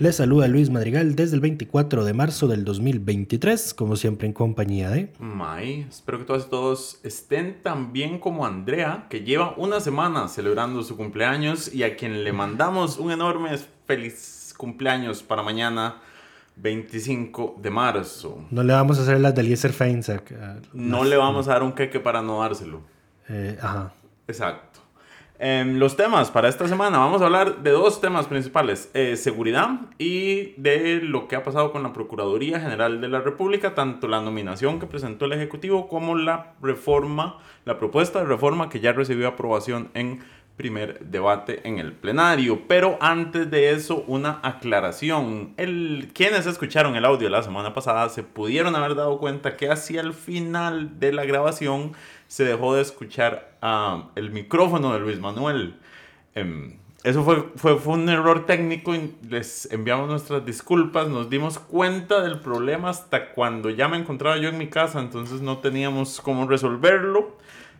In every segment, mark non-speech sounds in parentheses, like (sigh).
Les saluda Luis Madrigal desde el 24 de marzo del 2023, como siempre en compañía de... May, espero que todos, todos estén tan bien como Andrea, que lleva una semana celebrando su cumpleaños y a quien le mandamos un enorme feliz cumpleaños para mañana 25 de marzo. No le vamos a hacer las de Eliezer Feinsack. No le vamos a dar un queque para no dárselo. Eh, ajá. Exacto. Em, los temas para esta semana, vamos a hablar de dos temas principales, eh, seguridad y de lo que ha pasado con la Procuraduría General de la República, tanto la nominación que presentó el Ejecutivo como la reforma, la propuesta de reforma que ya recibió aprobación en primer debate en el plenario. Pero antes de eso, una aclaración. El, quienes escucharon el audio la semana pasada se pudieron haber dado cuenta que hacia el final de la grabación se dejó de escuchar uh, el micrófono de Luis Manuel. Um, eso fue, fue, fue, un error técnico y les enviamos nuestras disculpas. Nos dimos cuenta del problema hasta cuando ya me encontraba yo en mi casa, entonces no teníamos cómo resolverlo.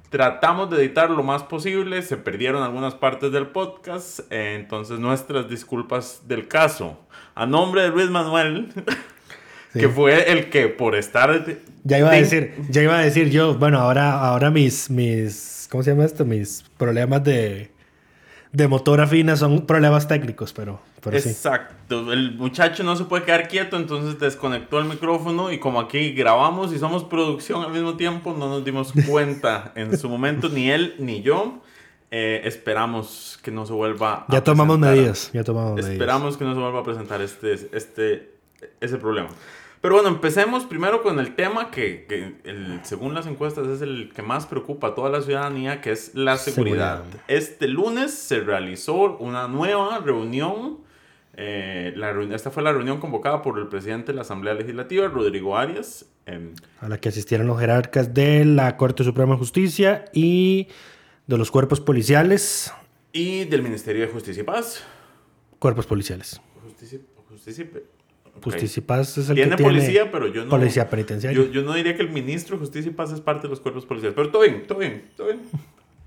Tratamos de editar lo más posible, se perdieron algunas partes del podcast, eh, entonces nuestras disculpas del caso. A nombre de Luis Manuel, (laughs) que fue el que por estar... Ya iba a decir, ya iba a decir yo, bueno, ahora, ahora mis, mis, ¿cómo se llama esto? Mis problemas de, de motor afina son problemas técnicos, pero, pero Exacto. El muchacho no se puede quedar quieto, entonces desconectó el micrófono y como aquí grabamos y somos producción al mismo tiempo, no nos dimos (laughs) cuenta en su momento, ni él ni yo. Eh, esperamos que no se vuelva ya tomamos medidas, ya tomamos medidas. Esperamos que no se vuelva a presentar este, este, ese problema. Pero bueno, empecemos primero con el tema que, que el, según las encuestas es el que más preocupa a toda la ciudadanía, que es la seguridad. Este lunes se realizó una nueva reunión. Eh, la esta fue la reunión convocada por el presidente de la Asamblea Legislativa, Rodrigo Arias. Eh, a la que asistieron los jerarcas de la Corte Suprema de Justicia y de los cuerpos policiales. Y del Ministerio de Justicia y Paz. Cuerpos policiales. Justicia, justicia Justicia y Paz es el tiene que policía, tiene pero yo no. Policía penitenciaria. Yo, yo, no diría que el ministro de Justicia y Paz es parte de los cuerpos policiales. Pero todo bien, todo bien, todo bien.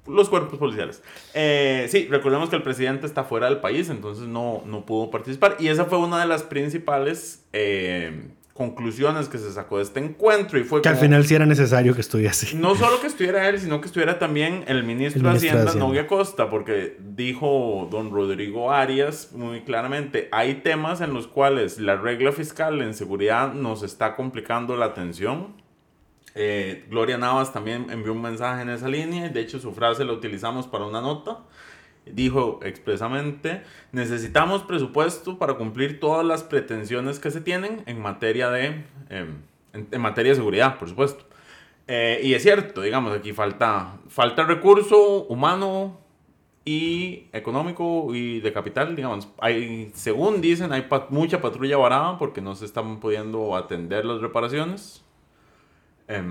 Los cuerpos policiales. Eh, sí, recordemos que el presidente está fuera del país, entonces no, no pudo participar. Y esa fue una de las principales eh, conclusiones que se sacó de este encuentro. Y fue que al final sí era necesario que estuviese. No solo que estuviera él, sino que estuviera también el ministro, el ministro de, Hacienda, de Hacienda, Novia Costa, porque dijo don Rodrigo Arias muy claramente, hay temas en los cuales la regla fiscal en seguridad nos está complicando la atención. Eh, Gloria Navas también envió un mensaje en esa línea, y de hecho su frase la utilizamos para una nota dijo expresamente, necesitamos presupuesto para cumplir todas las pretensiones que se tienen en materia de, eh, en, materia de seguridad, por supuesto. Eh, y es cierto, digamos, aquí falta, falta recurso humano y económico y de capital, digamos. Hay, según dicen, hay mucha patrulla varada porque no se están pudiendo atender las reparaciones. Eh,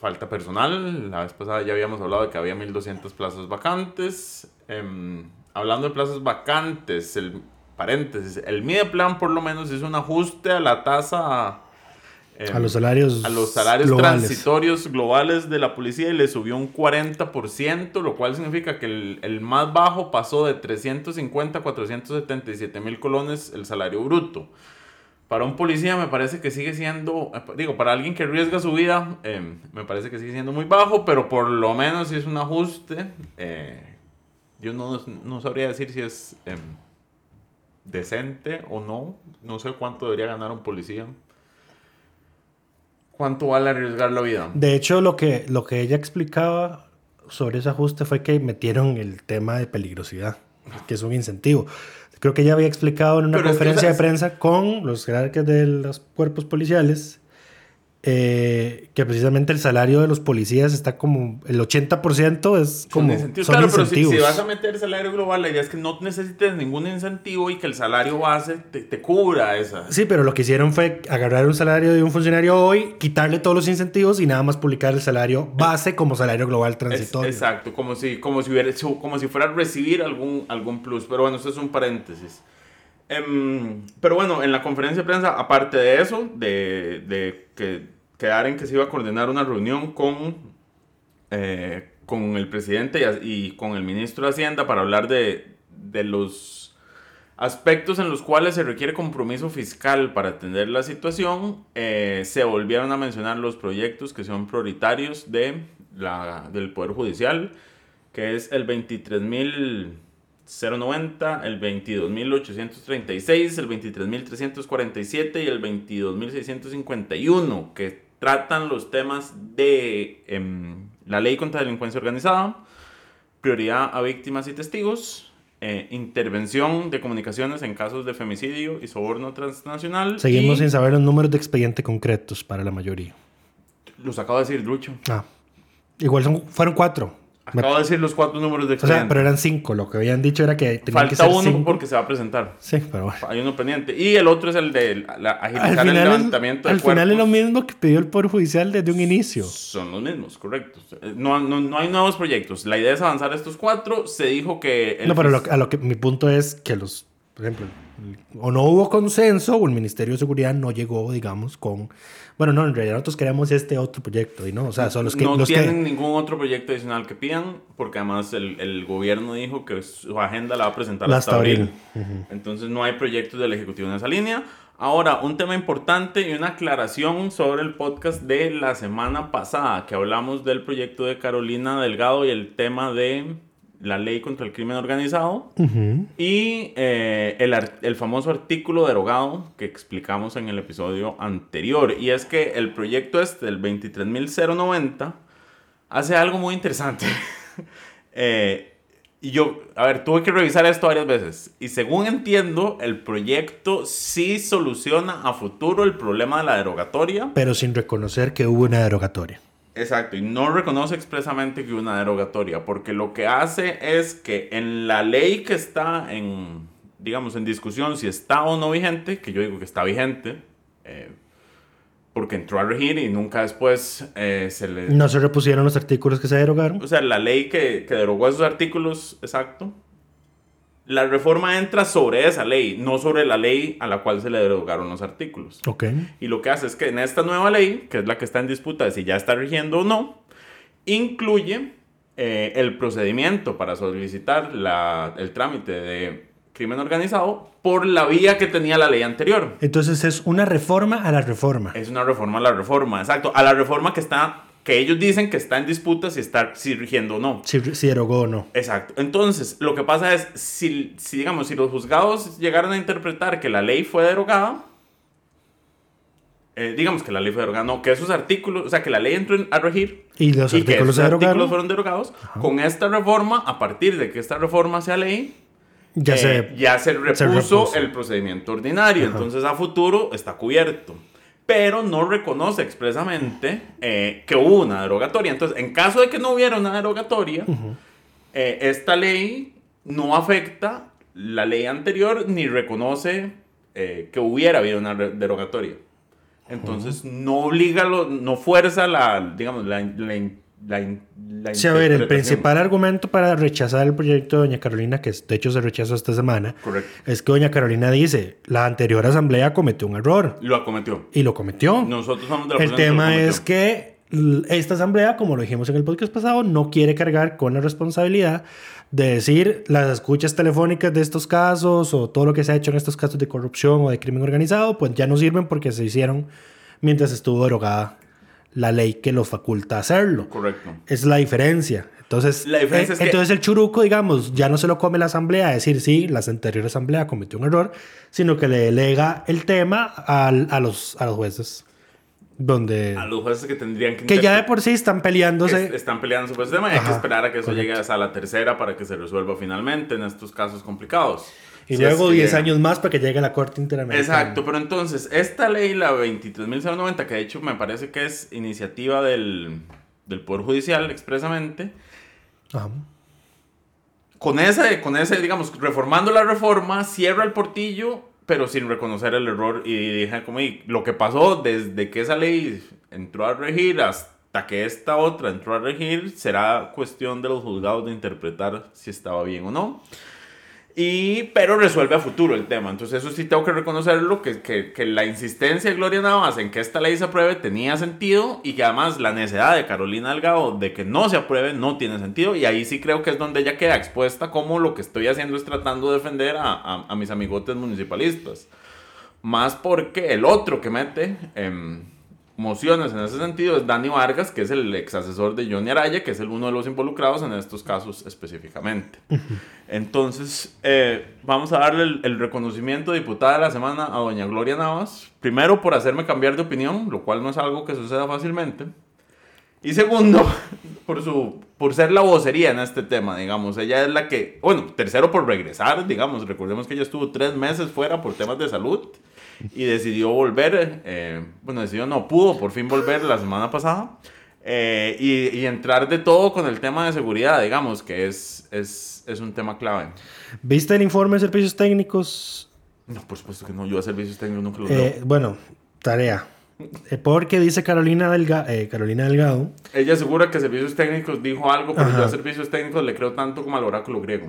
falta personal. La vez pasada ya habíamos hablado de que había 1200 plazas vacantes. Eh, hablando de plazas vacantes, el paréntesis, el Mideplan por lo menos hizo un ajuste a la tasa. Eh, a los salarios, a los salarios globales. transitorios globales de la policía y le subió un 40%, lo cual significa que el, el más bajo pasó de 350 a 477 mil colones el salario bruto. Para un policía me parece que sigue siendo, digo, para alguien que arriesga su vida, em, me parece que sigue siendo muy bajo, pero por lo menos es un ajuste, eh, yo no, no, sabría decir si es em, decente o no, no sé cuánto debería ganar un policía. ¿Cuánto vale arriesgar la vida? De hecho, lo que, lo que ella explicaba sobre ese ajuste fue que metieron el tema de peligrosidad, que es un incentivo. Creo que ella había explicado en una conferencia de prensa con los jerarcas de los cuerpos policiales eh, que precisamente el salario de los policías está como el 80% es como son incentivos. claro, pero si, vas a meter salario global, la idea es que no necesites ningún incentivo y que el salario base te, te, cubra esa. Sí, pero lo que hicieron fue agarrar un salario de un funcionario hoy, quitarle todos los incentivos y nada más publicar el salario base como salario global transitorio. exacto, como si, como si, hubiera, como si fuera a recibir algún, algún plus. Pero bueno, eso es un paréntesis. Em, pero bueno, en la conferencia de prensa, aparte de eso, de, que quedar en que se iba a coordinar una reunión con, eh, con el presidente y, con el ministro de Hacienda para hablar de, de los aspectos en los cuales se requiere compromiso fiscal para atender la situación, eh, se volvieron a mencionar los proyectos que son prioritarios de la, del Poder Judicial, que es el 23.000 090, el 22.836, el 23.347 y el 22.651, que tratan los temas de em, la ley contra la delincuencia organizada, prioridad a víctimas y testigos, eh, intervención de comunicaciones en casos de femicidio y soborno transnacional. Seguimos sin saber los números de expediente concretos para la mayoría. Los acabo de decir, Drucho. Ah. Igual son, fueron cuatro. Acabo de decir los cuatro números de expediente. O sea, pero eran cinco. Lo que habían dicho era que tenían que ser uno porque se va a presentar. Sí, pero bueno. Hay uno pendiente. Y el otro es el de la, agilizar el levantamiento es, Al final es lo mismo que pidió el Poder Judicial desde un inicio. Son los mismos, correcto. No, no, no hay nuevos proyectos. La idea es avanzar estos cuatro. Se dijo que... no, pero a lo que mi punto es que los... Por ejemplo, o no hubo consenso o el Ministerio de Seguridad no llegó, digamos, con bueno, no, en realidad nosotros queremos este otro proyecto y no, o sea, son los que... No los tienen ningún otro proyecto adicional que pidan, porque además el, el, gobierno dijo que su agenda la va a presentar hasta, abril. Entonces no hay proyectos del Ejecutivo en esa línea. Ahora, un tema importante y una aclaración sobre el podcast de la semana pasada, que hablamos del proyecto de Carolina Delgado y el tema de la ley contra el crimen organizado y eh, el, el, famoso artículo derogado que explicamos en el episodio anterior. Y es que el proyecto este, del 23.090, hace algo muy interesante. (laughs) eh, y yo, a ver, tuve que revisar esto varias veces. Y según entiendo, el proyecto sí soluciona a futuro el problema de la derogatoria. Pero sin reconocer que hubo una derogatoria. Exacto, y no reconoce expresamente que una derogatoria, porque lo que hace es que en la ley que está en, digamos, en discusión, si está o no vigente, que yo digo que está vigente, eh, porque entró a regir y nunca después eh, se le... No se repusieron los artículos que se derogaron. O sea, la ley que, que derogó esos artículos, exacto, la reforma entra sobre esa ley, no sobre la ley a la cual se le derogaron los artículos. Ok. Y lo que hace es que en esta nueva ley, que es la que está en disputa de si ya está rigiendo o no, incluye eh, el procedimiento para solicitar la, el trámite de crimen organizado por la vía que tenía la ley anterior. Entonces es una reforma a la reforma. Es una reforma a la reforma, exacto. A la reforma que está que ellos dicen que está en disputa si está si rigiendo o no. Si, si derogó o no. Exacto. Entonces, lo que pasa es, si, si, digamos, si los juzgados llegaron a interpretar que la ley fue derogada, eh, digamos que la ley fue derogada, no, que esos artículos, o sea, que la ley entró a regir y los artículos, que artículos fueron derogados, con esta reforma, a partir de que esta reforma sea ley, ya, se, eh, ya se repuso, el procedimiento ordinario. Entonces, a futuro está cubierto pero no reconoce expresamente eh, que hubo una derogatoria. Entonces, en caso de que no hubiera una derogatoria, eh, esta ley no afecta la ley anterior ni reconoce eh, que hubiera habido una derogatoria. Entonces, no obliga, no fuerza la, digamos, la, la sí, a ver, el principal argumento para rechazar el proyecto de Doña Carolina, que de hecho se rechazó esta semana, es que Doña Carolina dice, la anterior asamblea cometió un error. Lo cometió. Y lo cometió. Nosotros somos de la El tema es que esta asamblea, como lo dijimos en el podcast pasado, no quiere cargar con la responsabilidad de decir las escuchas telefónicas de estos casos o todo lo que se ha hecho en estos casos de corrupción o de crimen organizado, pues ya no sirven porque se hicieron mientras estuvo derogada la ley que lo faculta hacerlo. Correcto. Es la diferencia. Entonces, La diferencia eh, es que- entonces el churuco, digamos, ya no se lo come la asamblea a decir, sí, la anterior asamblea cometió un error, sino que le delega el tema al- a, los, a los jueces. Donde... A los jueces que tendrían que... Que ya de por sí están peleándose. que están peleando sobre ese tema y hay que esperar a que eso correcto. llegue hasta la tercera para que se resuelva finalmente en estos casos complicados. Y Si es luego que 10 llega. años más para que llegue a la Corte Interamericana. Exacto, pero entonces, esta ley, la 23.090, que de hecho me parece que es iniciativa del, del Poder Judicial expresamente, Ajá. con ese, con ese, digamos, reformando la reforma, cierra el portillo, pero sin reconocer el error y dije como, "Y lo que pasó desde que esa ley entró a regir hasta que esta otra entró a regir, será cuestión de los juzgados de interpretar si estaba bien o no. Y, pero resuelve a futuro el tema. Entonces eso sí tengo que reconocerlo, que, que, que la insistencia de Gloria Navas en que esta ley se apruebe tenía sentido y que además la necesidad de Carolina Delgado de que no se apruebe no tiene sentido. Y ahí sí creo que es donde ella queda expuesta como lo que estoy haciendo es tratando de defender a, a, a mis amigotes municipalistas. Más porque el otro que mete em, mociones en ese sentido es Dani Vargas, que es el ex asesor de Johnny Araya, que es el uno de los involucrados en estos casos específicamente. Entonces, eh, vamos a darle el, el reconocimiento de diputada de la semana a doña Gloria Navas. Primero, por hacerme cambiar de opinión, lo cual no es algo que suceda fácilmente. Y segundo, (laughs) por, su, por ser la vocería en este tema, digamos. Ella es la que, bueno, tercero por regresar, digamos. Recordemos que ella estuvo tres meses fuera por temas de salud y decidió volver, eh, bueno, decidió no, pudo por fin volver la semana pasada. eh, y, y entrar de todo con el tema de seguridad, digamos, que es, es, es un tema clave. ¿Viste el informe de servicios técnicos? No, por supuesto que no, yo a servicios técnicos nunca los Eh, veo. bueno, tarea. Eh, porque dice Carolina, Delga- eh, Carolina Delgado. Ella asegura que servicios técnicos dijo algo, pero yo Ajá. a servicios técnicos le creo tanto como al oráculo griego.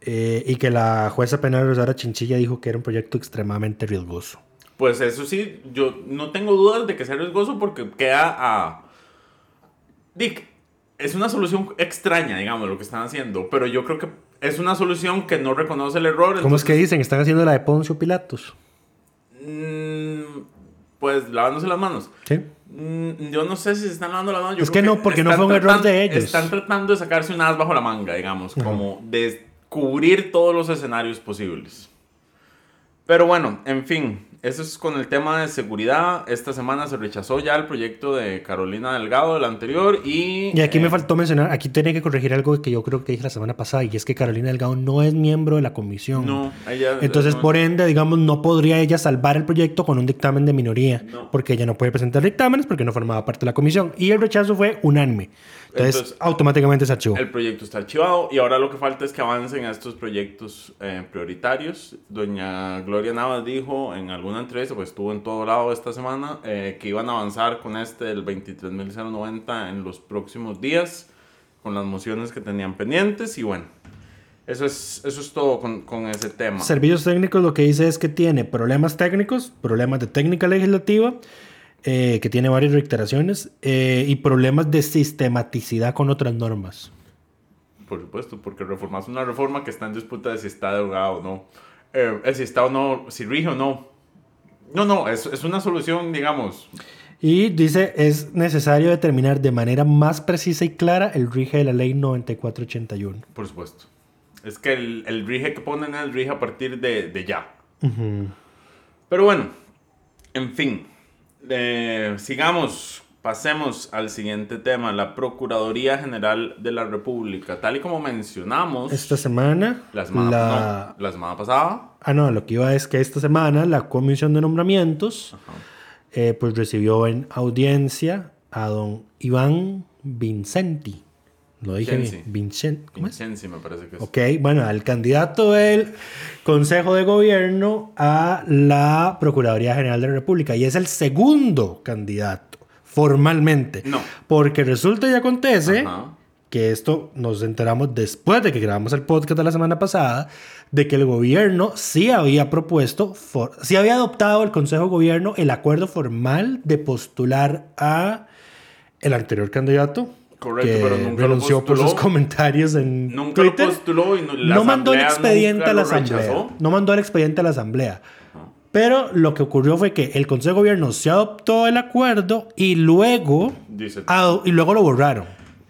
Eh, y que la jueza penal Rosara Chinchilla dijo que era un proyecto extremadamente riesgoso. Pues eso sí, yo no tengo dudas de que sea riesgoso porque queda a... Dick, es una solución extraña, digamos, lo que están haciendo, pero yo creo que es una solución que no reconoce el error. ¿Cómo es que dicen? Están haciendo la de Poncio Pilatos. mm, pues lavándose las manos. ¿Sí? Mm, Yo no sé si se están lavando las manos. yo Es que no, porque no fue un error de ellos. Están tratando de sacarse un as bajo la manga, digamos, como de cubrir todos los escenarios posibles. Pero bueno, en fin, eso es con el tema de seguridad. Esta semana se rechazó ya el proyecto de Carolina Delgado, del anterior, y... Y aquí me eh, faltó mencionar, aquí tenía que corregir algo que yo creo que dije la semana pasada, y es que Carolina Delgado no es miembro de la comisión. No, ella... Entonces, no- por ende, digamos, no podría ella salvar el proyecto con un dictamen de minoría, No. porque ella no puede presentar dictámenes porque no formaba parte de la comisión. Y el rechazo fue unánime. Entonces, Entonces, automáticamente se archivó. El proyecto está archivado y ahora lo que falta es que avancen a estos proyectos eh, prioritarios. Doña Gloria Navas dijo en alguna entrevista, pues estuvo en todo lado esta semana, eh, que iban a avanzar con este del 23.090 en los próximos días, con las mociones que tenían pendientes y bueno, eso es, eso es todo con, con ese tema. Servicios técnicos lo que dice es que tiene problemas técnicos, problemas de técnica legislativa, eh, que tiene varias reiteraciones, eh, y problemas de sistematicidad con otras normas. Por supuesto, porque reformas una reforma que está en disputa de si está derogada o no. Eh, eh, si está o no, si rige o no. No, no, es, es una solución, digamos, Y dice, es necesario determinar de manera más precisa y clara el rige de la ley 9481. Por supuesto. Es que el, el rige que ponen es el rige a partir de, de ya. Pero bueno, en fin. Eh, sigamos, pasemos al siguiente tema. La Procuraduría General de la República. Tal y como mencionamos Esta semana, la, semana, la... no, la semana pasada. Ah, no, lo que iba es que esta semana la Comisión de Nombramientos eh, pues recibió en audiencia a don Iván Vincenti. Lo dije Vincenzi. Vincent, ¿cómo es? Vincenzi me parece que es. Ok, bueno, al candidato del Consejo de Gobierno a la Procuraduría General de la República. Y es el segundo candidato, formalmente. No. Porque resulta y acontece Ajá. que esto nos enteramos después de que grabamos el podcast de la semana pasada, de que el gobierno sí había propuesto, for- sí había adoptado el Consejo de Gobierno el acuerdo formal de postular a el anterior candidato. Correcto, que pero nunca renunció lo por sus comentarios en Nunca Twitter. lo postuló y no, la no mandó el expediente a la asamblea. rechazó. No mandó el expediente a la asamblea. Pero lo que ocurrió fue que el Consejo de Gobierno se adoptó el acuerdo y luego, Dice. y luego lo borraron.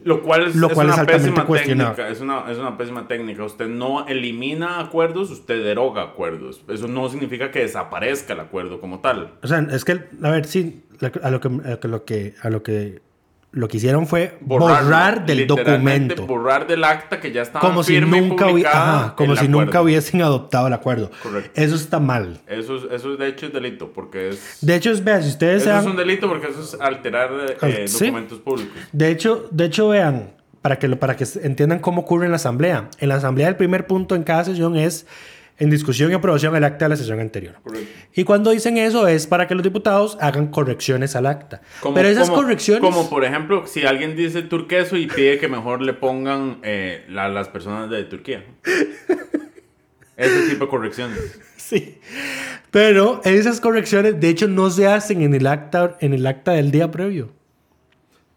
Lo cual es, Lo es cual es una altamente pésima cuestionable. técnica. Es una, es una pésima técnica. Usted no elimina acuerdos, usted deroga acuerdos. Eso no significa que desaparezca el acuerdo como tal. O sea, es que, a ver, sí, a lo que, a lo que, a lo que, lo que hicieron fue Borrarlo, borrar del documento. Borrar del acta que ya estaba Como si firme y nunca, hubi- publicada ajá, como si acuerdo. nunca hubiesen adoptado el acuerdo. Correcto. Eso está mal. Eso, es- eso de hecho es delito, porque es... De hecho, es, vea, si ustedes Eso se es un delito porque eso es alterar eh, Ah, sí. documentos públicos. De hecho, de hecho, vean, para que, lo- para que entiendan cómo ocurre en la asamblea. En la asamblea el primer punto en cada sesión es en discusión y aprobación el acta de la sesión anterior. Correcto. Y cuando dicen eso es para que los diputados hagan correcciones al acta. Como- Pero esas como- correcciones... Como por ejemplo, si alguien dice turqueso y pide que mejor le pongan eh, la- las personas de Turquía. (laughs) Ese tipo de correcciones. Sí. Pero esas correcciones, de hecho, no se hacen en el acta, en el acta del día previo.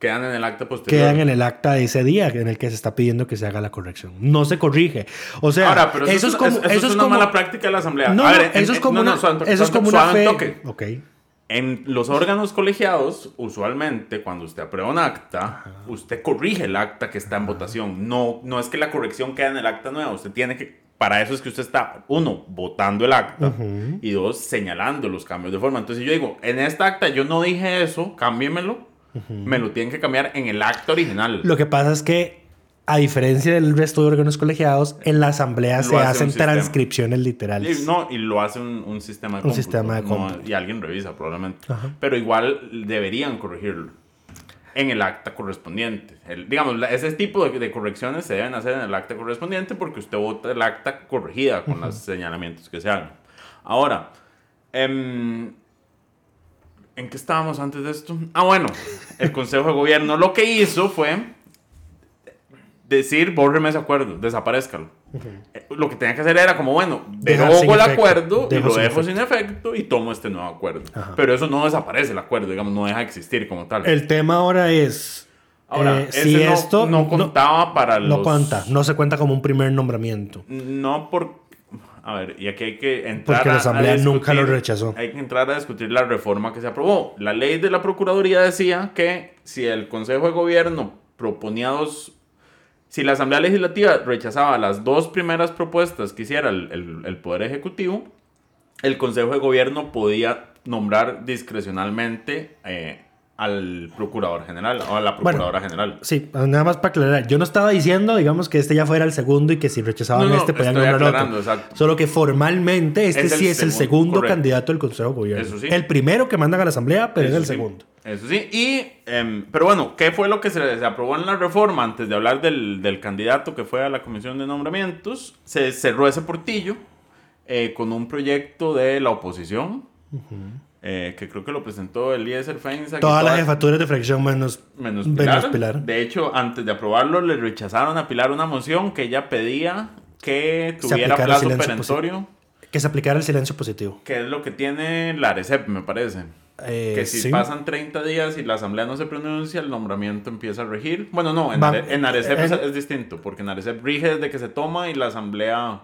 Quedan en el acta posterior. Quedan en el acta de ese día en el que se está pidiendo que se haga la corrección. No se corrige. O sea, Ahora, pero eso, eso es como... eso es eso es una como- mala práctica de la asamblea. No, A no, en- eso es como no, no, una, eso es como un una toque, fe. En los órganos colegiados, usualmente, cuando usted aprueba un acta, usted corrige el acta que está en votación. No, no es que la corrección quede en el acta nueva. Usted tiene que. Para eso es que usted está, uno, votando el acta y dos, señalando los cambios de forma. Entonces yo digo, en esta acta yo no dije eso, cámbiemelo. Me lo tienen que cambiar en el acta original. Lo que pasa es que, a diferencia del resto de órganos colegiados, en la asamblea Lo se hace hacen transcripciones literales. Y, no, y lo hace un, un sistema de Un cómputo, sistema de no- y alguien revisa probablemente. Ajá. Pero igual deberían corregirlo en el acta correspondiente. El- digamos, ese tipo de, de correcciones se deben hacer en el acta correspondiente porque usted vota el acta corregida con los señalamientos que se hagan. Ahora, em, ¿en qué estábamos antes de esto? Ah, bueno, el Consejo de Gobierno lo que hizo fue decir, bórreme ese acuerdo, desaparezcalo. Lo que tenía que hacer era como, bueno, derogo el acuerdo y lo sin dejo efecto. sin efecto y tomo este nuevo acuerdo. Ajá. Pero eso no desaparece el acuerdo, digamos, no deja de existir como tal. El tema ahora es... Ahora, eh, ese si no, esto no contaba para los... No cuenta, no se cuenta como un primer nombramiento. No por... A ver, y aquí hay que entrar Porque la a- a Asamblea discutir- nunca lo rechazó. Hay que entrar a discutir la reforma que se aprobó. La ley de la Procuraduría decía que si el Consejo de Gobierno proponía dos... Si la Asamblea Legislativa rechazaba las dos primeras propuestas que hiciera el, el- el Poder Ejecutivo, el Consejo de Gobierno podía nombrar discrecionalmente eh, al Procurador General o a la Procuradora General. Sí, nada más para aclarar. Yo no estaba diciendo, digamos, que este ya fuera el segundo y que si rechazaban No, no, este podían nombrar otro. exacto. Solo que formalmente este Es sí es el segundo, correcto. candidato del Consejo de Gobierno. Eso sí. El primero que mandan a la Asamblea, pero es el sí, segundo. Eso sí. Y, em, pero bueno, ¿qué fue lo que se, se aprobó en la reforma? Antes de hablar del, del candidato que fue a la Comisión de Nombramientos, se cerró ese portillo eh, con un proyecto de la oposición, eh, que creo que lo presentó Eliezer que Todas las toda- jefaturas de fracción menos, Menos menos Pilar. De hecho, antes de aprobarlo, le rechazaron a Pilar una moción que ella pedía que tuviera plazo perentorio, Que se aplicara el silencio positivo. que es lo que tiene la ARECEP, me parece. Eh, Que si sí. pasan 30 días y la asamblea no se pronuncia, el nombramiento empieza a regir. Bueno, no, en, Va- Are- en Arecep es distinto, porque en Arecep rige desde que se toma y la asamblea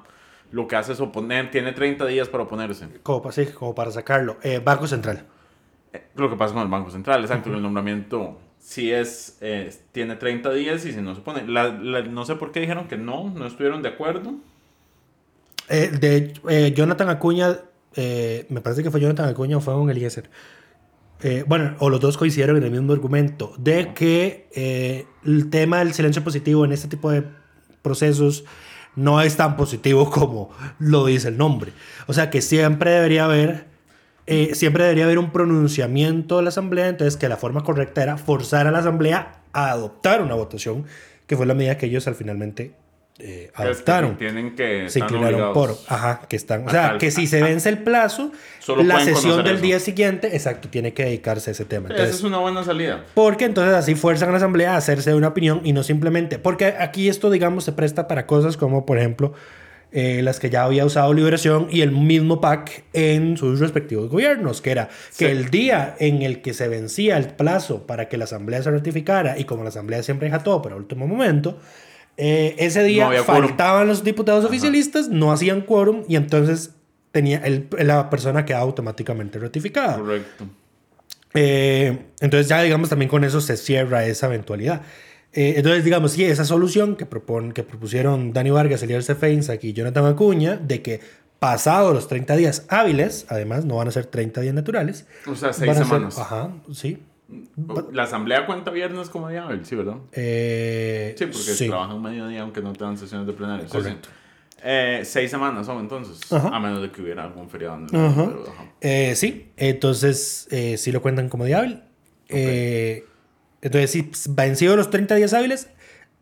lo que hace es oponer, tiene 30 días para oponerse. Como, sí, como para sacarlo. Eh, Banco Central. Eh, Lo que pasa con el Banco Central, exacto, que el nombramiento sí es, eh, tiene 30 días y si no se pone. La- la- no sé por qué dijeron que no, no estuvieron de acuerdo. Eh, de eh, Jonathan Acuña, eh, me parece que fue Jonathan Acuña o fue un Eliezer. Eh, bueno, o los dos coincidieron en el mismo argumento de que eh, el tema del silencio positivo en este tipo de procesos no es tan positivo (laughs) como lo dice el nombre. O sea que siempre debería haber, eh, siempre debería haber un pronunciamiento de la asamblea, entonces que la forma correcta era forzar a la asamblea a adoptar una votación, que fue la medida que ellos al finalmente eh, Es que adoptaron tienen que. se inclinaron por, ajá, que están, o sea, tal- que si se vence el plazo, Solo la sesión del eso. día siguiente, exacto, tiene que dedicarse a ese tema. Esa Entonces, es una buena salida. porque entonces así fuerzan a la asamblea a hacerse una opinión y no simplemente, porque aquí esto, digamos, se presta para cosas como, por ejemplo, eh, las que ya había usado Liberación y el mismo PAC en sus respectivos gobiernos, que era que el día en el que se vencía el plazo para que la Asamblea se ratificara, y como la Asamblea siempre deja todo para último momento, eh, ese día faltaban los diputados oficialistas, no hacían quórum y entonces tenía el, la persona quedaba automáticamente ratificada. Correcto. Eh, entonces ya digamos también con eso se cierra esa eventualidad. Eh, entonces, digamos, sí, esa solución que, propon, que propusieron Dani Vargas, Eliel Feinsack y Jonathan Acuña, de que pasados los 30 días hábiles, además no van a ser 30 días naturales. O sea, seis semanas. ajá, sí. La asamblea cuenta viernes como día hábil, sí, ¿verdad? Eh, sí, porque trabajan mediodía aunque no tengan sesiones de plenario. Correcto. Eh, seis semanas son entonces, a menos de que hubiera algún feriado. Eh, sí, entonces sí lo cuentan como día hábil. Entonces, si vencido los 30 días hábiles,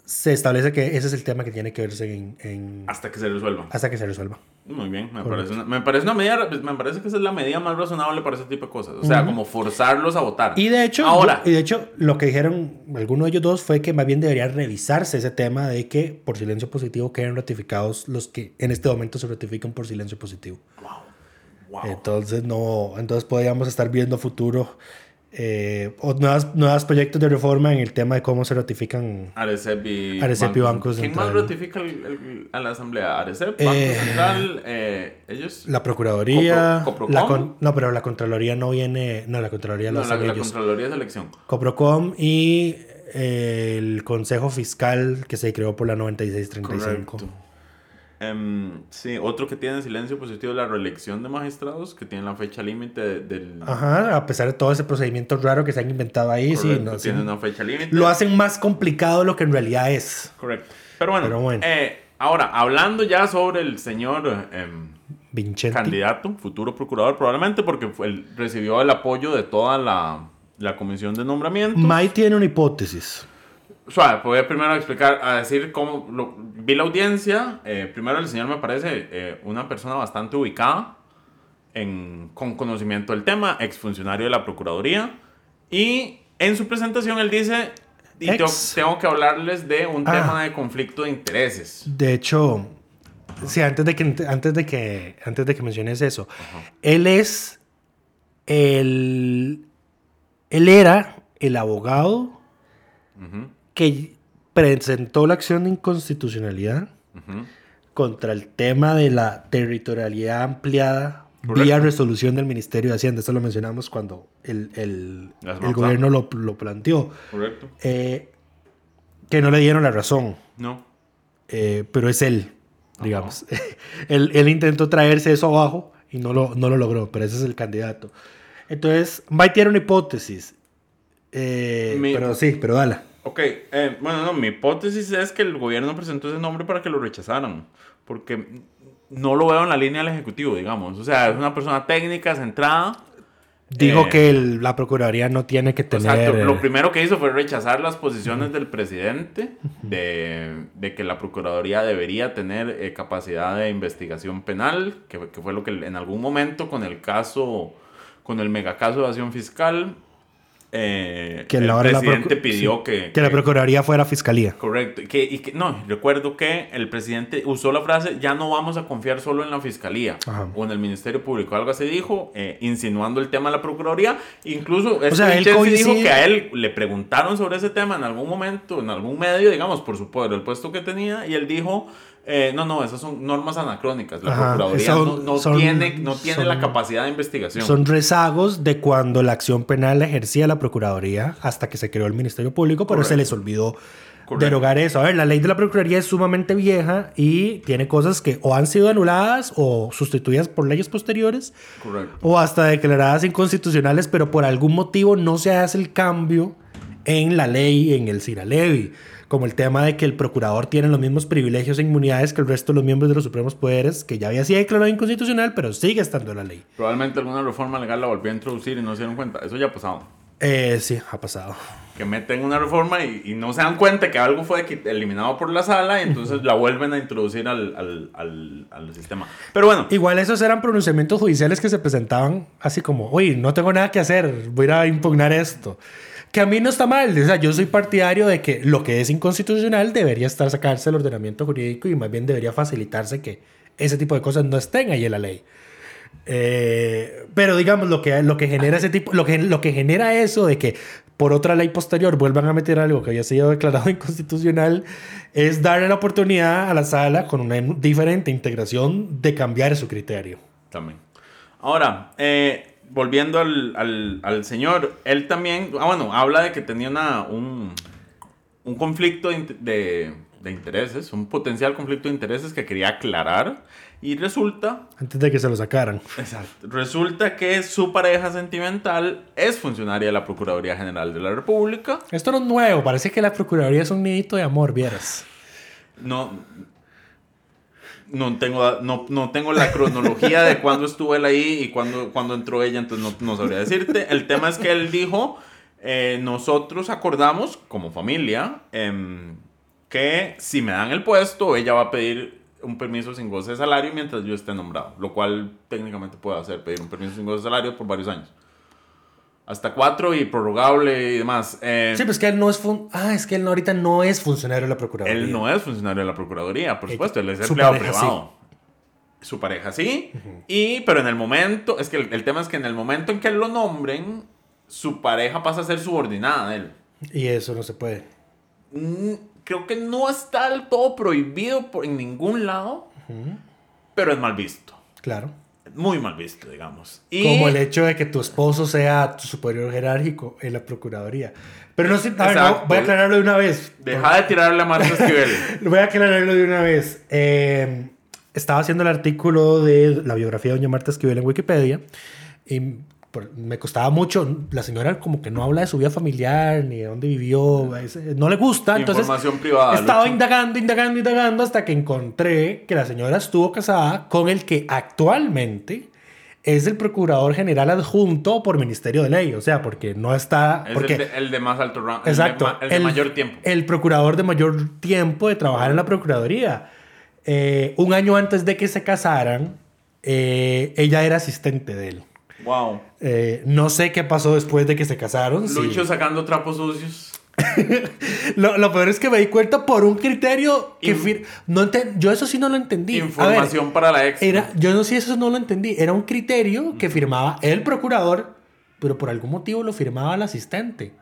se establece que ese es el tema que tiene que verse en, Hasta que se resuelva. Hasta que se resuelva. Muy bien, me parece, una, me parece, una, medida, me parece que esa es la medida más razonable para ese tipo de cosas. O sea, como forzarlos a votar. Y de hecho, Ahora, y de hecho, lo que dijeron algunos de ellos dos fue que más bien debería revisarse ese tema de que por silencio positivo queden ratificados los que en este momento se ratifican por silencio positivo. Wow. Entonces, no, entonces podríamos estar viendo futuro eh, o nuevas, nuevos proyectos de reforma en el tema de cómo se ratifican Arecep y, Arecep y bancos. ¿Quién más ratifica a la Asamblea? ¿Arecep? ¿Banco eh, Central? Eh, ¿Ellos? La Procuraduría. la no, pero la Contraloría no viene. No, la Contraloría no, la, la Contraloría es elección. Coprocom y eh, el Consejo Fiscal que se creó por la 9635. Correcto. Um, sí, otro que tiene silencio positivo es la reelección de magistrados, que tiene la fecha límite del... Ajá, a pesar de todo ese procedimiento raro que se han inventado ahí, sí, no, tiene una fecha límite. Lo hacen más complicado de lo que en realidad es. Correcto. Pero bueno, Eh, ahora, hablando ya sobre el señor eh, candidato, futuro procurador, probablemente porque fue, recibió el apoyo de toda la, la comisión de nombramiento. May tiene una hipótesis. Suave, voy a primero explicar, a decir cómo lo, vi la audiencia. Eh, primero, el señor me parece eh, una persona bastante ubicada, en, con conocimiento del tema, exfuncionario de la Procuraduría. Y en su presentación él dice, y tengo, que hablarles de un ah. tema de conflicto de intereses. De hecho, sí, antes de que, antes de que, antes de que menciones eso, él es el, él era el abogado que presentó la acción de inconstitucionalidad contra el tema de la territorialidad ampliada vía resolución del Ministerio de Hacienda. Eso lo mencionamos cuando el, el, el gobierno lo, lo, planteó. Correcto. Eh, que no le dieron la razón. No. Eh, pero es él, digamos. (laughs) él, él, intentó traerse eso abajo y no lo, no lo logró, pero ese es el candidato. Entonces, Mike tiene una hipótesis. Eh, pero sí, pero dale. Ok, eh, bueno, no, mi hipótesis es que el gobierno presentó ese nombre para que lo rechazaran, porque no lo veo en la línea del Ejecutivo, digamos. O sea, es una persona técnica, centrada. Dijo eh, que la Procuraduría no tiene que tener... Exacto, lo primero que hizo fue rechazar las posiciones del presidente de, de, que la Procuraduría debería tener eh, capacidad de investigación penal, que, que, fue lo que en algún momento con el caso, con el megacaso de evasión fiscal, eh, que el presidente pidió que, que, la Procuraduría fuera Fiscalía. Correcto. Que, y que, no, recuerdo que el presidente usó la frase, ya no vamos a confiar solo en la Fiscalía o en el Ministerio Público. Algo así dijo, eh, insinuando el tema de la Procuraduría. Incluso o sea, él dijo que a él le preguntaron sobre ese tema en algún momento, en algún medio, digamos, por su poder, el puesto que tenía, y él dijo eh, no, no, esas son normas anacrónicas. La Procuraduría no, tiene, no tiene la capacidad de investigación. Son rezagos de cuando la acción penal ejercía la Procuraduría hasta que se creó el Ministerio Público, pero se les olvidó derogar eso. A ver, la ley de la Procuraduría es sumamente vieja y tiene cosas que o han sido anuladas o sustituidas por leyes posteriores o hasta declaradas inconstitucionales, pero por algún motivo no se hace el cambio en la ley, en el Ciralevi como el tema de que el procurador tiene los mismos privilegios e inmunidades que el resto de los miembros de los supremos poderes, que ya había sido declarado inconstitucional, pero sigue estando en la ley. Probablemente alguna reforma legal la volvió a introducir y no se dieron cuenta. Eso ya ha pasado. Eh, sí, ha pasado. Que meten una reforma y, no se dan cuenta que algo fue eliminado por la sala y entonces la vuelven a introducir al, al, al, sistema. Pero bueno. Igual esos eran pronunciamientos judiciales que se presentaban así como, oye, no tengo nada que hacer, voy a ir a impugnar esto Que a mí no está mal. O sea, yo soy partidario de que lo que es inconstitucional debería estar sacarse del ordenamiento jurídico y más bien debería facilitarse que ese tipo de cosas no estén ahí en la ley. Eh, pero digamos, lo que, lo que genera ese tipo, lo que, lo que genera eso de que por otra ley posterior vuelvan a meter algo que había sido declarado (laughs) inconstitucional es darle la oportunidad a la sala con una diferente integración de cambiar su criterio. También. Ahora, eh, volviendo al, al, al, señor, él también, ah, bueno, habla de que tenía una, un, un conflicto de, de intereses, un potencial conflicto de intereses que quería aclarar. Y resulta... Antes de que se lo sacaran. Exacto. Resulta que su pareja sentimental es funcionaria de la Procuraduría General de la República. Esto no es nuevo, parece que la Procuraduría es un nidito de amor, vieras. No, no tengo, no, no tengo la cronología de cuándo estuvo él ahí y cuándo, entró ella, entonces no, no, sabría decirte. El tema es que él dijo, eh, nosotros acordamos como familia eh, que si me dan el puesto, ella va a pedir un permiso sin goce de salario mientras yo esté nombrado, lo cual técnicamente puedo hacer, pedir un permiso sin goce de salario por varios años. Hasta cuatro y prorrogable y demás. Eh, sí, pues que él no es... Ah, es que él ahorita no es funcionario de la Procuraduría. Él no es funcionario de la Procuraduría, por supuesto, él es empleado privado. Su pareja sí, y, pero en el momento, es que el, tema es que en el momento en que lo nombren, su pareja pasa a ser subordinada de él. Y eso no se puede. Mm, creo que no está del todo prohibido por, en ningún lado, pero es mal visto. Claro. Muy mal visto, digamos. Y... Como el hecho de que tu esposo sea tu superior jerárquico en la Procuraduría. Pero no sé, voy a aclararlo de una vez. Deja de tirarle a Marta Esquivel. (laughs) voy a aclararlo de una vez. Eh, estaba haciendo el artículo de la biografía de doña Marta Esquivel en Wikipedia y me costaba mucho. La señora como que no habla de su vida familiar ni de dónde vivió. No le gusta. Entonces, Información privada. Estaba indagando, indagando, indagando hasta que encontré que la señora estuvo casada con el que actualmente es el procurador general adjunto por Ministerio de Ley. O sea, porque no está. Porque, el, de, más alto rango. Exacto. El de, mayor tiempo. El procurador de mayor tiempo de trabajar en la Procuraduría. Eh, un año antes de que se casaran, eh, ella era asistente de él. Wow. Eh, no sé qué pasó después de que se casaron. Lucho sacando trapos sucios. (laughs) lo, peor es que me di cuenta por un criterio que no yo eso sí no lo entendí. Información para la ex. Era, yo no sé eso no lo entendí. Era un criterio que firmaba el procurador, pero por algún motivo lo firmaba el asistente,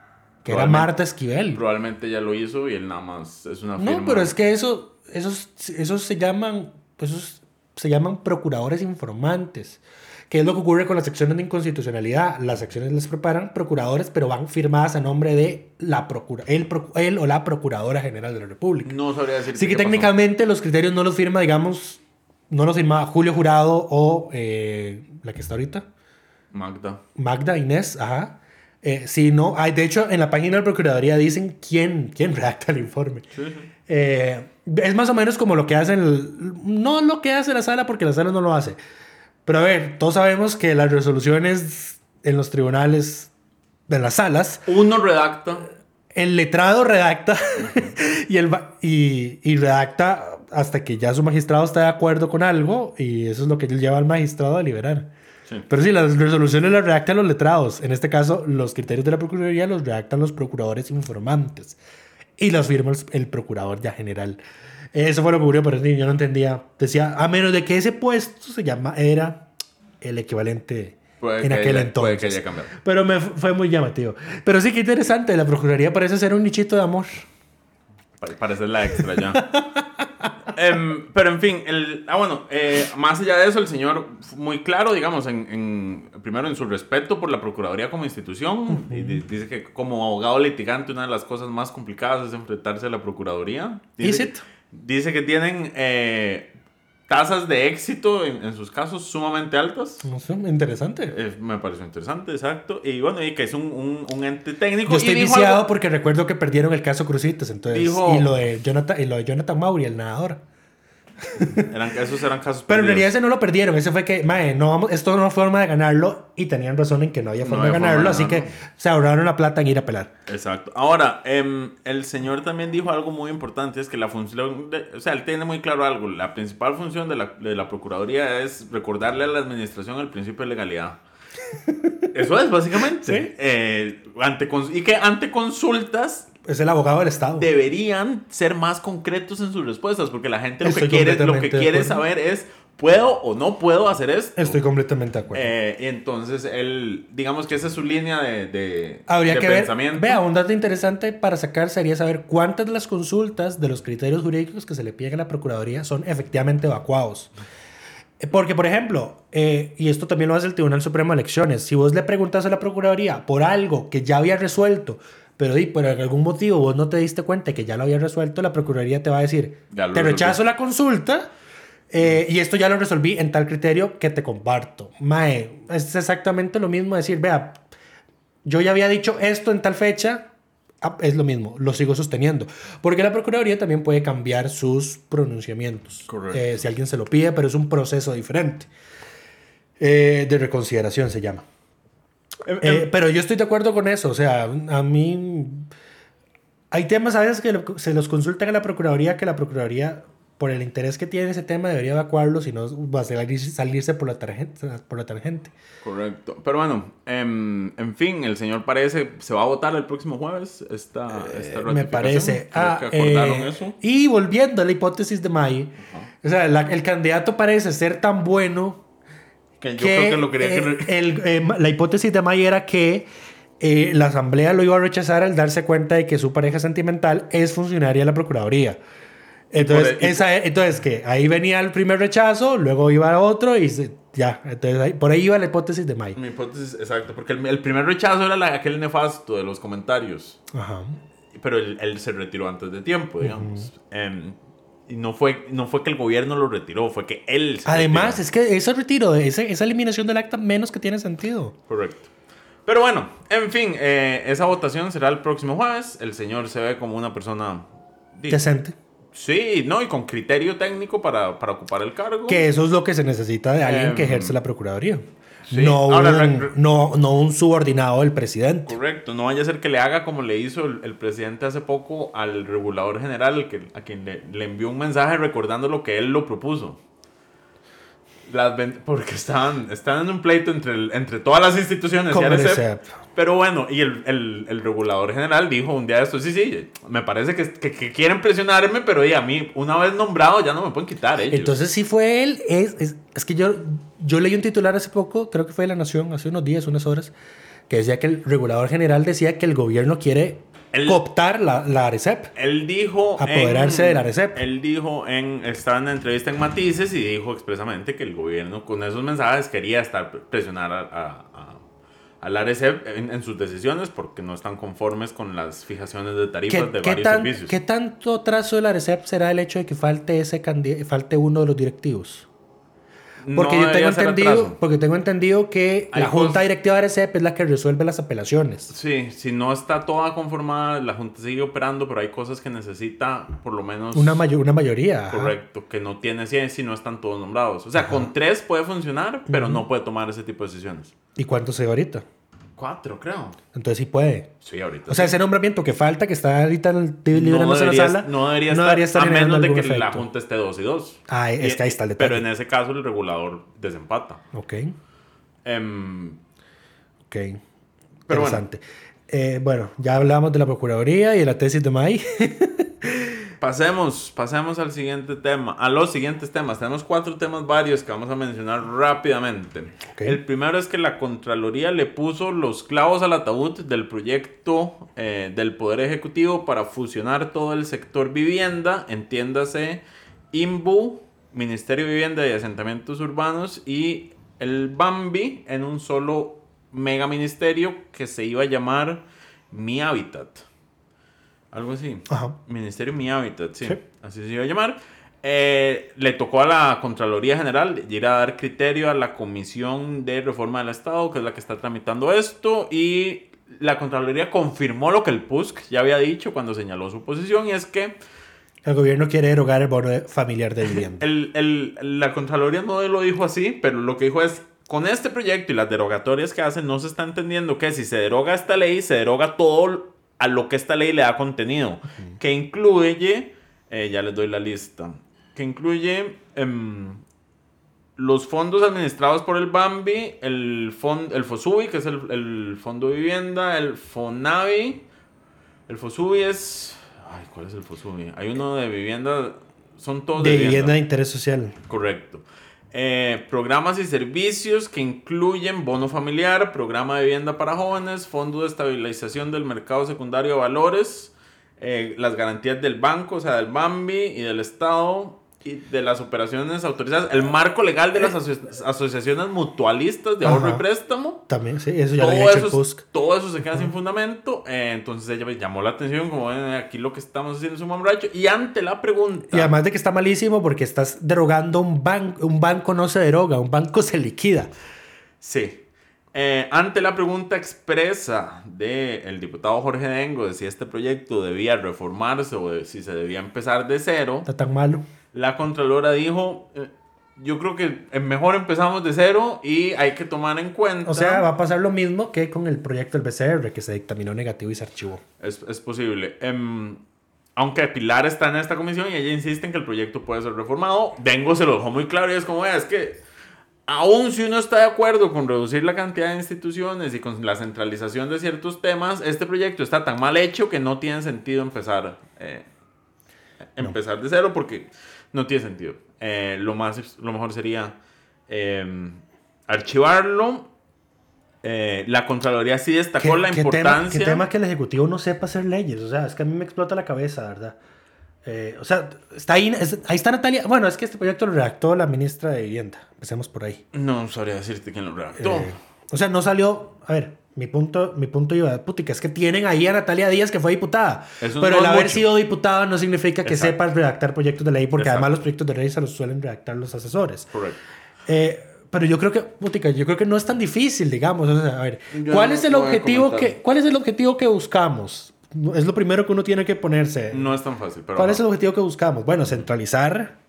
que era Marta Esquivel. Probablemente ya lo hizo y él nada más es una firma. No, pero es que eso, esos, esos se llaman, esos se llaman procuradores informantes. ¿Qué es lo que ocurre con las acciones de inconstitucionalidad? Las acciones las preparan procuradores, pero van firmadas a nombre de la procura, él, o la Procuradora General de la República. No sabría decir. Sí que técnicamente los criterios no los firma, digamos, no los firma Julio Jurado o eh, la que está ahorita. Magda. Magda Inés, ajá. Eh, sí, no, hay, de hecho, en la página de la Procuraduría dicen quién, quién redacta el informe. Eh, es más o menos como lo que hacen, no lo que hace la sala porque la sala no lo hace, pero a ver, todos sabemos que las resoluciones en los tribunales, de las salas... Uno redacta. El letrado redacta (laughs) y, el, y, y, redacta hasta que ya su magistrado está de acuerdo con algo y eso es lo que lleva al magistrado a liberar. Pero sí, las resoluciones las redactan los letrados. En este caso, los criterios de la Procuraduría los redactan los procuradores informantes y los firma el procurador ya general. Eso fue lo que ocurrió, pero yo no entendía. Decía, a menos de que ese puesto se llama, era el equivalente en aquel entonces. Puede que haya cambiado. Pero me fue muy llamativo. Pero sí, que interesante. La Procuraduría parece ser un nichito de amor. Parece la extra ya. (laughs) Em, pero en fin, el, ah, bueno, eh, más allá de eso, el señor muy claro, digamos, en, primero en su respeto por la Procuraduría como institución. y dice que como abogado litigante, una de las cosas más complicadas es enfrentarse a la Procuraduría. Dice, Dice que tienen eh, tasas de éxito en, sus casos sumamente altas. No sé, interesante. Eh, me pareció interesante, exacto. Y bueno, y que es un, un, ente técnico. Yo estoy viciado porque recuerdo que perdieron el caso Crucitos, entonces. y, lo de Jonathan, y lo de Jonathan Mauri, el nadador. (laughs) eran, esos eran casos Pero en realidad ese no lo perdieron. Ese fue que, mae, no vamos, esto no es forma de ganarlo. Y tenían razón en que no había forma, de, ganarlo, Así que se ahorraron la plata en ir a pelar. Exacto. Ahora, em, el señor también dijo algo muy importante: es que la función. o sea, él tiene muy claro algo. La principal función de la, de la Procuraduría es recordarle a la administración el principio de legalidad. (laughs) Eso es, básicamente. Eh, ante y que ante consultas es el abogado del Estado. Deberían ser más concretos en sus respuestas, porque la gente lo que quiere, lo que quiere saber es, ¿puedo o no puedo hacer esto? Estoy completamente de acuerdo. Eh, entonces, él, digamos que esa es su línea de, de, Habría que pensamiento. Ver, vea, un dato interesante para sacar sería saber cuántas de las consultas de los criterios jurídicos que se le piden a la Procuraduría son efectivamente evacuados. Eh, porque, por ejemplo, eh, y esto también lo hace el Tribunal Supremo de Elecciones, si vos le preguntas a la Procuraduría por algo que ya había resuelto, pero di, por algún motivo vos no te diste cuenta que ya lo había resuelto, la Procuraduría te va a decir, te rechazo la consulta eh, y esto ya lo resolví en tal criterio que te comparto. Mae, es exactamente lo mismo decir, vea, yo ya había dicho esto en tal fecha, ah, es lo mismo, lo sigo sosteniendo. Porque la Procuraduría también puede cambiar sus pronunciamientos. Eh, si alguien se lo pide, pero es un proceso diferente. Eh, de reconsideración se llama. Em, eh, em, pero yo estoy de acuerdo con eso. O sea, a mí. Hay temas a veces que se los consultan a la Procuraduría que la Procuraduría, por el interés que tiene ese tema, debería evacuarlo, si no va a salirse por la, tangente, por la tangente. Correcto. Pero bueno, em, en fin, el señor parece, se va a votar el próximo jueves esta, esta eh, Me parece. Ah, eh, eso. Y volviendo a la hipótesis de May, o sea, el candidato parece ser tan bueno que lo quería eh, eh, la hipótesis de May era que eh, la asamblea lo iba a rechazar al darse cuenta de que su pareja sentimental es funcionaria de la Procuraduría. Entonces, esa, entonces que ahí venía el primer rechazo, luego iba otro y ya. Entonces, por ahí iba la hipótesis de May. Mi hipótesis, exacto, porque el, primer rechazo era la, aquel nefasto de los comentarios. Ajá. Pero él, él se retiró antes de tiempo, digamos. Y no fue, no fue que el gobierno lo retiró, fue que él se Además, es que ese retiro, ese, esa eliminación del acta, menos que tiene sentido. Correcto. Pero bueno, en fin, eh, esa votación será el próximo jueves. El señor se ve como una persona... Decente. Sí, no, y con criterio técnico para, para ocupar el cargo. Que eso es lo que se necesita de alguien que em, ejerce la Procuraduría. No, un, no, no, un subordinado del presidente. Correcto, no vaya a ser que le haga como le hizo el, presidente hace poco al regulador general, que, a quien le, le, envió un mensaje recordando lo que él lo propuso. Las porque estaban, están en un pleito entre, entre todas las instituciones. pero bueno, y el, el, el, regulador general dijo un día esto, sí, sí, me parece que, que, quieren presionarme, pero y a mí, una vez nombrado, ya no me pueden quitar ellos. Entonces sí fue él, es, es, es que yo, yo leí un titular hace poco, creo que fue de La Nación, hace unos días, unas horas, que decía que el regulador general decía que el gobierno quiere cooptar la, la ARECEP. Él dijo. Apoderarse de la ARECEP. Él dijo en. Estaba en una entrevista en Matices y dijo expresamente que el gobierno, con esos mensajes, quería estar presionar a, a, a la ARECEP en, sus decisiones porque no están conformes con las fijaciones de tarifas de varios servicios. ¿Qué tanto trazo de la ARECEP será el hecho de que falte, ese falte uno de los directivos? Porque yo tengo entendido, porque tengo entendido que la Junta Directiva de RCEP es la que resuelve las apelaciones. Sí, si no está toda conformada, la Junta sigue operando, pero hay cosas que necesita por lo menos... Una, una mayoría. Correcto, que no tiene 100 si no están todos nombrados. O sea, con tres puede funcionar, pero no puede tomar ese tipo de decisiones. ¿Y cuánto se ahorita? Cuatro, creo. Entonces sí puede. Sí, ahorita. O sea, ese nombramiento que falta, que está ahorita liberándose no la sala. No debería, no debería estar. a menos de que la Junta esté dos y dos. Ah, es que ahí está el detalle. Pero en ese caso, el regulador desempata. Ok. Um, ok. Interesante. Bueno. Eh, bueno, ya hablamos de la Procuraduría y de la tesis de May. (laughs) Pasemos, pasemos al siguiente tema, a los siguientes temas. Tenemos cuatro temas varios que vamos a mencionar rápidamente. El primero es que la Contraloría le puso los clavos al ataúd del proyecto eh, del Poder Ejecutivo para fusionar todo el sector vivienda, entiéndase IMBU, Ministerio de Vivienda y Asentamientos Urbanos y el BAMBI en un solo mega ministerio que se iba a llamar Mi Hábitat. Algo así. Ajá. Ministerio Mi Hábitat, sí. Así se iba a llamar. Eh, le tocó a la Contraloría General ir a dar criterio a la Comisión de Reforma del Estado, que es la que está tramitando esto, y la Contraloría confirmó lo que el PUSC ya había dicho cuando señaló su posición, y es que... El gobierno quiere derogar el bono familiar de (laughs) vivienda. El, el, la Contraloría no lo dijo así, pero lo que dijo es, con este proyecto y las derogatorias que hacen, no se está entendiendo que si se deroga esta ley, se deroga todo a lo que esta ley le da contenido, que incluye, eh, ya les doy la lista, que incluye em, los fondos administrados por el BAMBI, el, fond, el FOSUBI, que es el, el Fondo de Vivienda, el FONAVI. El FOSUBI es... Ay, ¿cuál es el FOSUBI? Hay uno de vivienda... Son todos de, de vivienda. de interés social. Correcto. Eh, programas y servicios que incluyen bono familiar, programa de vivienda para jóvenes, fondo de estabilización del mercado secundario de valores, eh, las garantías del banco, o sea, del BAMBI y del Estado, y de las operaciones autorizadas, el marco legal de las asociaciones mutualistas de ahorro y préstamo. También, sí, eso ya todo lo eso, hecho Todo eso se queda sin fundamento. Eh, entonces ella me llamó la atención, como aquí lo que estamos haciendo es un mamracho. Y ante la pregunta. Y además de que está malísimo porque estás derogando un banco, un banco no se deroga, un banco se liquida. Sí. Eh, ante la pregunta expresa del diputado Jorge Dengo de si este proyecto debía reformarse o de si se debía empezar de cero. Está tan malo la Contralora dijo, eh, yo creo que mejor empezamos de cero y hay que tomar en cuenta... O sea, va a pasar lo mismo que con el proyecto del BCR, que se dictaminó negativo y se archivó. Es, posible. Em, aunque Pilar está en esta comisión y ella insiste en que el proyecto puede ser reformado, Dengo se lo dejó muy claro y es como, es que aún si uno está de acuerdo con reducir la cantidad de instituciones y con la centralización de ciertos temas, este proyecto está tan mal hecho que no tiene sentido empezar, eh, empezar de cero porque no tiene sentido. Eh, lo, más, lo mejor sería em, archivarlo. Eh, la Contraloría sí destacó la importancia. Tema, ¿Qué tema que el Ejecutivo no sepa hacer leyes? O sea, es que a mí me explota la cabeza, ¿verdad? Eh, o sea, está ahí, ahí está Natalia. Bueno, es que este proyecto lo redactó la ministra de Vivienda. Empecemos por ahí. No sabría decirte quién lo redactó. o sea, no salió. A ver, mi punto, mi punto iba, putica, es que tienen ahí a Natalia Díaz que fue diputada. pero el haber sido diputada no significa que sepa redactar proyectos de ley, porque además los proyectos de ley se los suelen redactar los asesores. Correcto. Eh, pero yo creo que, putica, yo creo que no es tan difícil, digamos. a ver, ¿cuál es el objetivo que, cuál es el objetivo que buscamos? Es lo primero que uno tiene que ponerse. No es tan fácil, pero. ¿Cuál es el objetivo que buscamos? Bueno, centralizar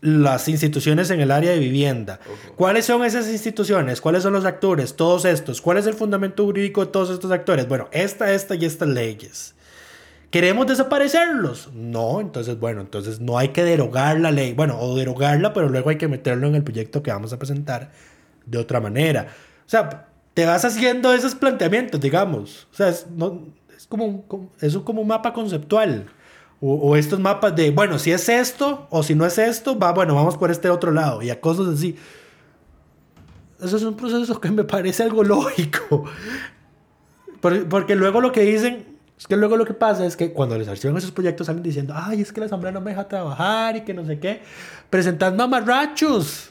las instituciones en el área de vivienda. ¿Cuáles son esas instituciones? ¿Cuáles son los actores? Todos estos. ¿Cuál es el fundamento jurídico de todos estos actores? Bueno, esta, esta y estas leyes. ¿Queremos desaparecerlos? No, entonces, bueno, entonces no hay que derogar la ley. Bueno, o derogarla, pero luego hay que meterlo en el proyecto que vamos a presentar de otra manera. O sea, te vas haciendo esos planteamientos, digamos. O sea, es, no, es como, es como un mapa conceptual. O, estos mapas de, bueno, si es esto o si no es esto, va, bueno, vamos por este otro lado y a cosas así. Eso es un proceso que me parece algo lógico. Porque, luego lo que dicen, es que luego lo que pasa es que cuando les archivan esos proyectos salen diciendo, ay, es que la asamblea no me deja trabajar y que no sé qué, presentan mamarrachos.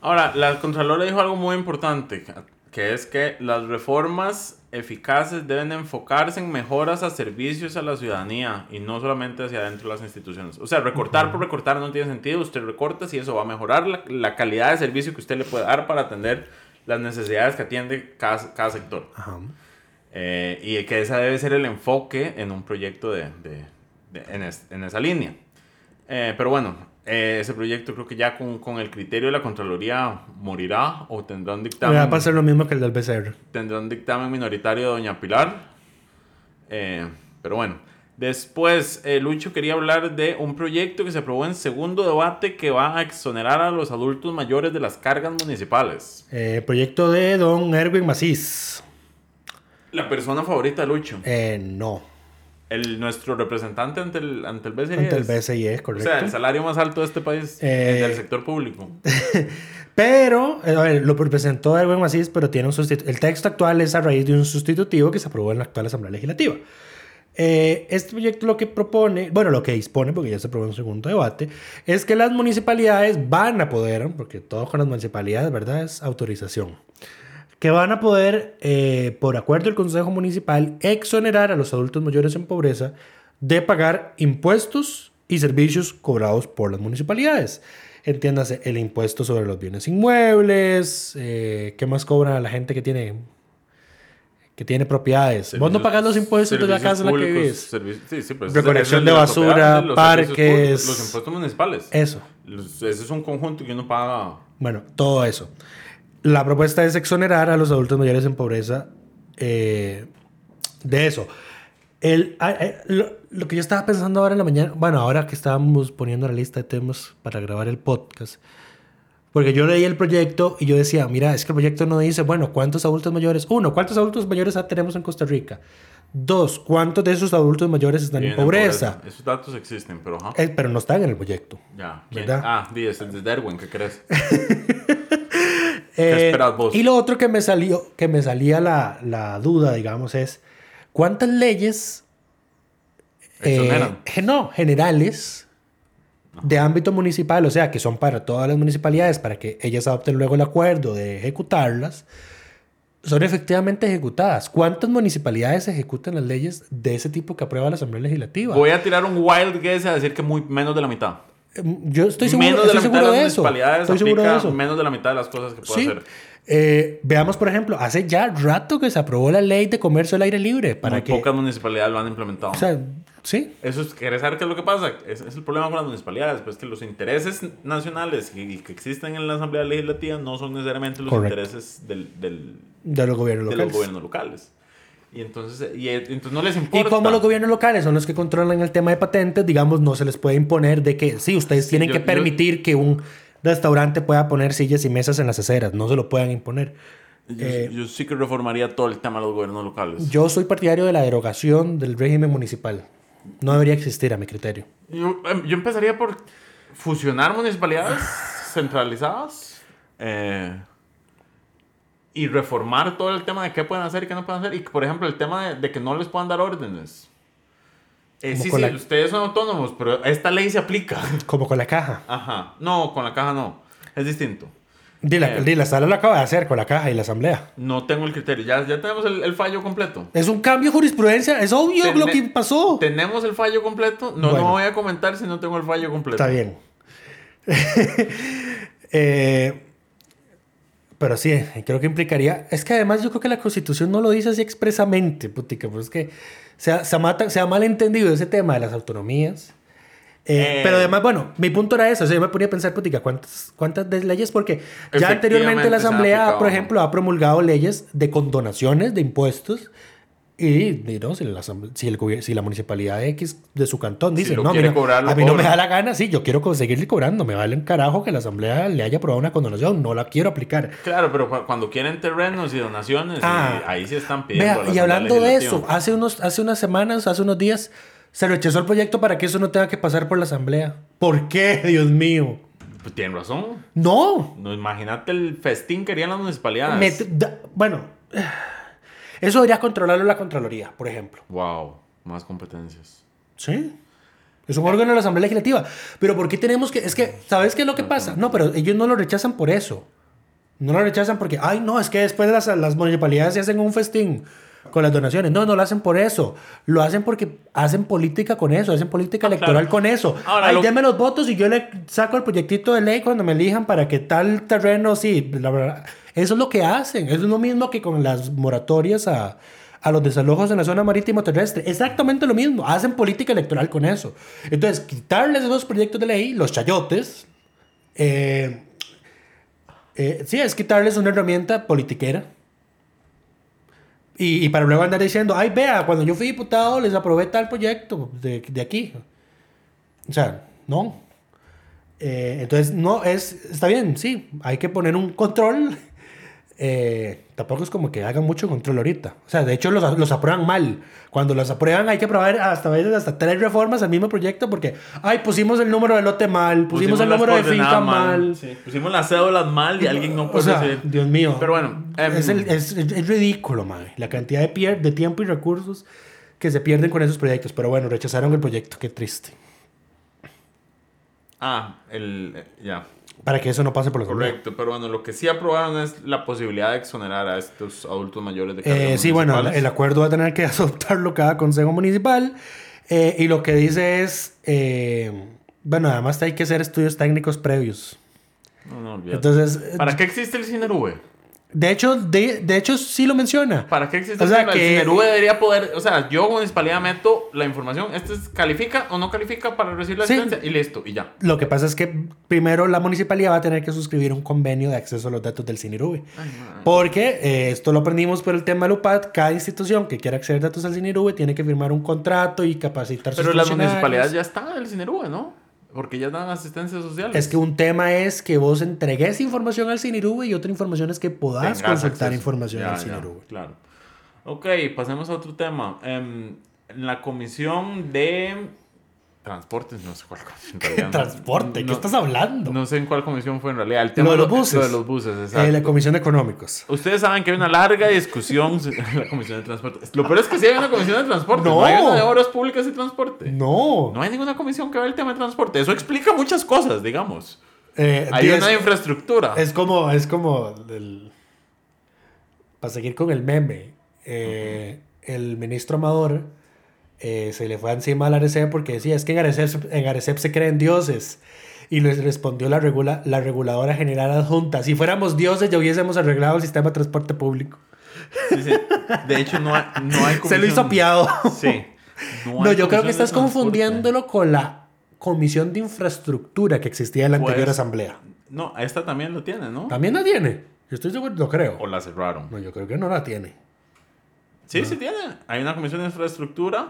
Ahora, la Contralora dijo algo muy importante, que es que las reformas eficaces deben enfocarse en mejoras a servicios a la ciudadanía y no solamente hacia adentro de las instituciones. O sea, recortar por recortar no tiene sentido. Usted recorta si eso va a mejorar la, calidad de servicio que usted le puede dar para atender las necesidades que atiende cada, sector. Eh, y que ese debe ser el enfoque en un proyecto de, en, esa línea. Eh, pero bueno, eh, ese proyecto creo que ya con, con, el criterio de la Contraloría morirá o tendrá un dictamen. Va a pasar lo mismo que el del BCR. Tendrá un dictamen minoritario de Doña Pilar. Eh, pero bueno, después eh, Lucho quería hablar de un proyecto que se aprobó en segundo debate que va a exonerar a los adultos mayores de las cargas municipales. proyecto de don Erwin Macís. La persona favorita de Lucho. no el, nuestro representante ante el, ante el BCI. Ante el BCI, es correcto. O sea, el salario más alto de este país eh, del sector público. (laughs) pero, eh, a ver, lo presentó Erwin Macís, pero tiene un sustitutivo. El texto actual es a raíz de un sustitutivo que se aprobó en la actual Asamblea Legislativa. Eh, este proyecto lo que propone, bueno, lo que dispone, porque ya se aprobó en un segundo debate, es que las municipalidades van a poder, porque todo con las municipalidades, ¿verdad? Es autorización que van a poder, eh, por acuerdo del Consejo Municipal, exonerar a los adultos mayores en pobreza de pagar impuestos y servicios cobrados por las municipalidades. Entiéndase, el impuesto sobre los bienes inmuebles, eh, ¿qué más cobra la gente que tiene que tiene propiedades. Vos no pagas los impuestos de la casa en la que vives. Sí, sí, pues Recolección de basura, parques. Los impuestos municipales. Eso. Ese es un conjunto que uno paga. Bueno, todo eso. La propuesta es exonerar a los adultos mayores en pobreza eh, de eso. El, lo, que yo estaba pensando ahora en la mañana, bueno, ahora que estábamos poniendo la lista de temas para grabar el podcast, Porque yo leí el proyecto y yo decía, mira, es que el proyecto no dice, bueno, ¿cuántos adultos mayores? Uno, ¿cuántos adultos mayores tenemos en Costa Rica? Dos, ¿cuántos de esos adultos mayores están en pobreza? Esos datos existen, pero... Eh, pero no están en el proyecto. Ya. ¿verdad? Ah, es de Derwin, ¿qué crees? (laughs) ¿Qué eh, esperas vos? Y lo otro que me salió, que me salía la, la duda, digamos, es ¿cuántas leyes eh, no, generales de ámbito municipal, o sea, que son para todas las municipalidades, para que ellas adopten luego el acuerdo de ejecutarlas, son efectivamente ejecutadas. ¿Cuántas municipalidades ejecutan las leyes de ese tipo que aprueba la Asamblea Legislativa? Voy a tirar un wild guess a decir que muy, menos de la mitad. Em, yo estoy seguro, menos de, la mitad de, eso. Estoy seguro de eso. Menos de la mitad de las cosas que puede hacer. Eh, veamos, por ejemplo, hace ya rato que se aprobó la ley de comercio al aire libre. Para Muy que... pocas municipalidades lo han implementado. O sea, sí. Eso es, ¿querés saber qué es lo que pasa? Es, es el problema con las municipalidades, pues que los intereses nacionales que, que existen en la Asamblea Legislativa no son necesariamente los intereses del, del, de los gobiernos locales. los gobiernos locales. Y entonces, y, entonces no les importa. Y como los gobiernos locales son los que controlan el tema de patentes, digamos, no se les puede imponer de que sí, ustedes tienen que permitir que un restaurante pueda poner sillas y mesas en las aceras, no se lo puedan imponer. Eh, yo, sí que reformaría todo el tema de los gobiernos locales. Yo soy partidario de la derogación del régimen municipal. No debería existir a mi criterio. Yo, em, yo empezaría por fusionar municipalidades centralizadas eh, y reformar todo el tema de qué pueden hacer y qué no pueden hacer. Y, por ejemplo, el tema de, que no les puedan dar órdenes. Eh, sí, sí, ustedes son autónomos, pero esta ley se aplica. (laughs) Como con la caja. Ajá. No, con la caja no. Es distinto. Dile, eh, la sala lo acaba de hacer con la caja y la asamblea. No tengo el criterio. Ya, ya tenemos el, fallo completo. Es un cambio de jurisprudencia. Es obvio lo que pasó. Tenemos el fallo completo. No, no voy a comentar si no tengo el fallo completo. Está bien. (laughs) eh, pero sí, creo que implicaría. Es que además yo creo que la constitución no lo dice así expresamente, putica. Pues es que se ha, se, se ha malentendido ese tema de las autonomías eh, pero además, bueno, mi punto era eso. O sea, yo me ponía a pensar, putica, ¿cuántas, cuántas leyes? Porque ya anteriormente la Asamblea, por ejemplo, ha promulgado leyes de condonaciones de impuestos. Y, ¿no? si, la, si, el, si la municipalidad X de su cantón dice, no, mira, a mí no me da la gana, sí, yo quiero conseguirle cobrando, me vale un carajo que la asamblea le haya aprobado una condonación, no la quiero aplicar. Claro, pero cuando quieren terrenos y donaciones, ah, ahí sí están pidiendo. y hablando de eso, hace, unos, hace unas semanas, hace unos días, se rechazó el proyecto para que eso no tenga que pasar por la asamblea. ¿Por qué, Dios mío? Pues tienen razón. No. No, imagínate el festín que harían las municipalidades. bueno, eso debería controlarlo la Contraloría, por ejemplo. Wow, más competencias. Sí. Es un órgano de la Asamblea Legislativa. Pero ¿por qué tenemos que.? Es que, ¿sabes qué es lo que pasa? No, pero ellos no lo rechazan por eso. No lo rechazan porque, ay, no, es que después las, las municipalidades se hacen un festín con las donaciones. No, no lo hacen por eso. Lo hacen porque hacen política con eso, hacen política ah, electoral con eso. Ahora, Ay, denme los votos y yo le saco el proyectito de ley cuando me elijan para que tal terreno, sí, la verdad. Eso es lo que hacen. Es lo mismo que con las moratorias a, a los desalojos en la zona marítimo terrestre. Exactamente lo mismo. Hacen política electoral con eso. Entonces, quitarles esos proyectos de ley, los chayotes, eh, eh, sí, es quitarles una herramienta politiquera y, para luego andar diciendo, ay, vea, cuando yo fui diputado les aprobé tal proyecto de, de aquí. O sea, no. Eh, entonces, no, es, está bien, sí, hay que poner un control eh, tampoco es como que hagan mucho control ahorita. O sea, de hecho los, los, aprueban mal. Cuando los aprueban hay que aprobar hasta veces hasta tres reformas al mismo proyecto porque, ay, pusimos el número de lote mal, pusimos, el número de finca mal. Pusimos las cédulas mal y alguien no puede o sea, Dios mío. Pero bueno. es, em, es, es, ridículo, madre. La cantidad de, de tiempo y recursos que se pierden con esos proyectos. Pero bueno, rechazaron el proyecto. Qué triste. Ah, el... Eh, ya. Para que eso no pase por los Correcto, pero bueno, lo que sí aprobaron es la posibilidad de exonerar a estos adultos mayores de eh, Sí, bueno, el acuerdo va a tener que (laughs) adoptarlo cada consejo municipal. Eh, y lo que dice es, eh, bueno, además hay que hacer estudios técnicos previos. No, no, olvídate. Entonces, ¿Para qué existe el CINERUVE? De hecho, de, de, hecho, sí lo menciona. ¿Para qué existe o sea, el que, debería poder, o sea, yo como municipalidad meto la información, ¿este califica o no califica para recibir la asistencia? Y listo, y ya. Lo que pasa es que primero la municipalidad va a tener que suscribir un convenio de acceso a los datos del CINIRUBE. Porque eh, esto lo aprendimos por el tema del UPAD, cada institución que quiera acceder datos al CINIRUBE tiene que firmar un contrato y capacitar Pero las municipalidades ya están en el CINIRUBE, ¿no? Porque ya dan asistencia social. Es que un tema es que vos entregues información al CINIRUBE y otra información es que podás consultar información al CINIRUBE. Claro. Ok, pasemos a otro tema. Em, en la comisión de Transportes, no sé cuál (laughs) comisión. ¿Qué transporte? ¿Qué estás hablando? No sé en cuál comisión fue en realidad. El tema lo de los buses. Lo de los buses, Eh, exacto. la Comisión de Económicos. Ustedes saben que hay una larga discusión (laughs) en la comisión de transporte. Lo peor es que sí hay una comisión de transporte. No. No, hay una de obras públicas y transporte. No. No hay ninguna comisión que vea el tema de transporte. Eso explica muchas cosas, digamos. Eh, Hay una infraestructura. Es como, es como el- para seguir con el meme, eh, el ministro Amador eh, se le fue encima al Arecep porque decía, es que en Arecep, en Arecep se creen dioses. Y les respondió la, regula, la reguladora general adjunta, si fuéramos dioses ya hubiésemos arreglado el sistema de transporte público. Sí, sí. De hecho, no hay, no hay (laughs) Se lo hizo comisión- piado. Sí. No, yo creo comisión que estás confundiéndolo con la comisión de infraestructura que existía en la anterior Pues, asamblea. No, esta también lo tiene, ¿no? ¿También la tiene? Yo estoy seguro, no creo. O la cerraron. No, yo creo que no la tiene. Sí, sí tiene. Hay una comisión de infraestructura.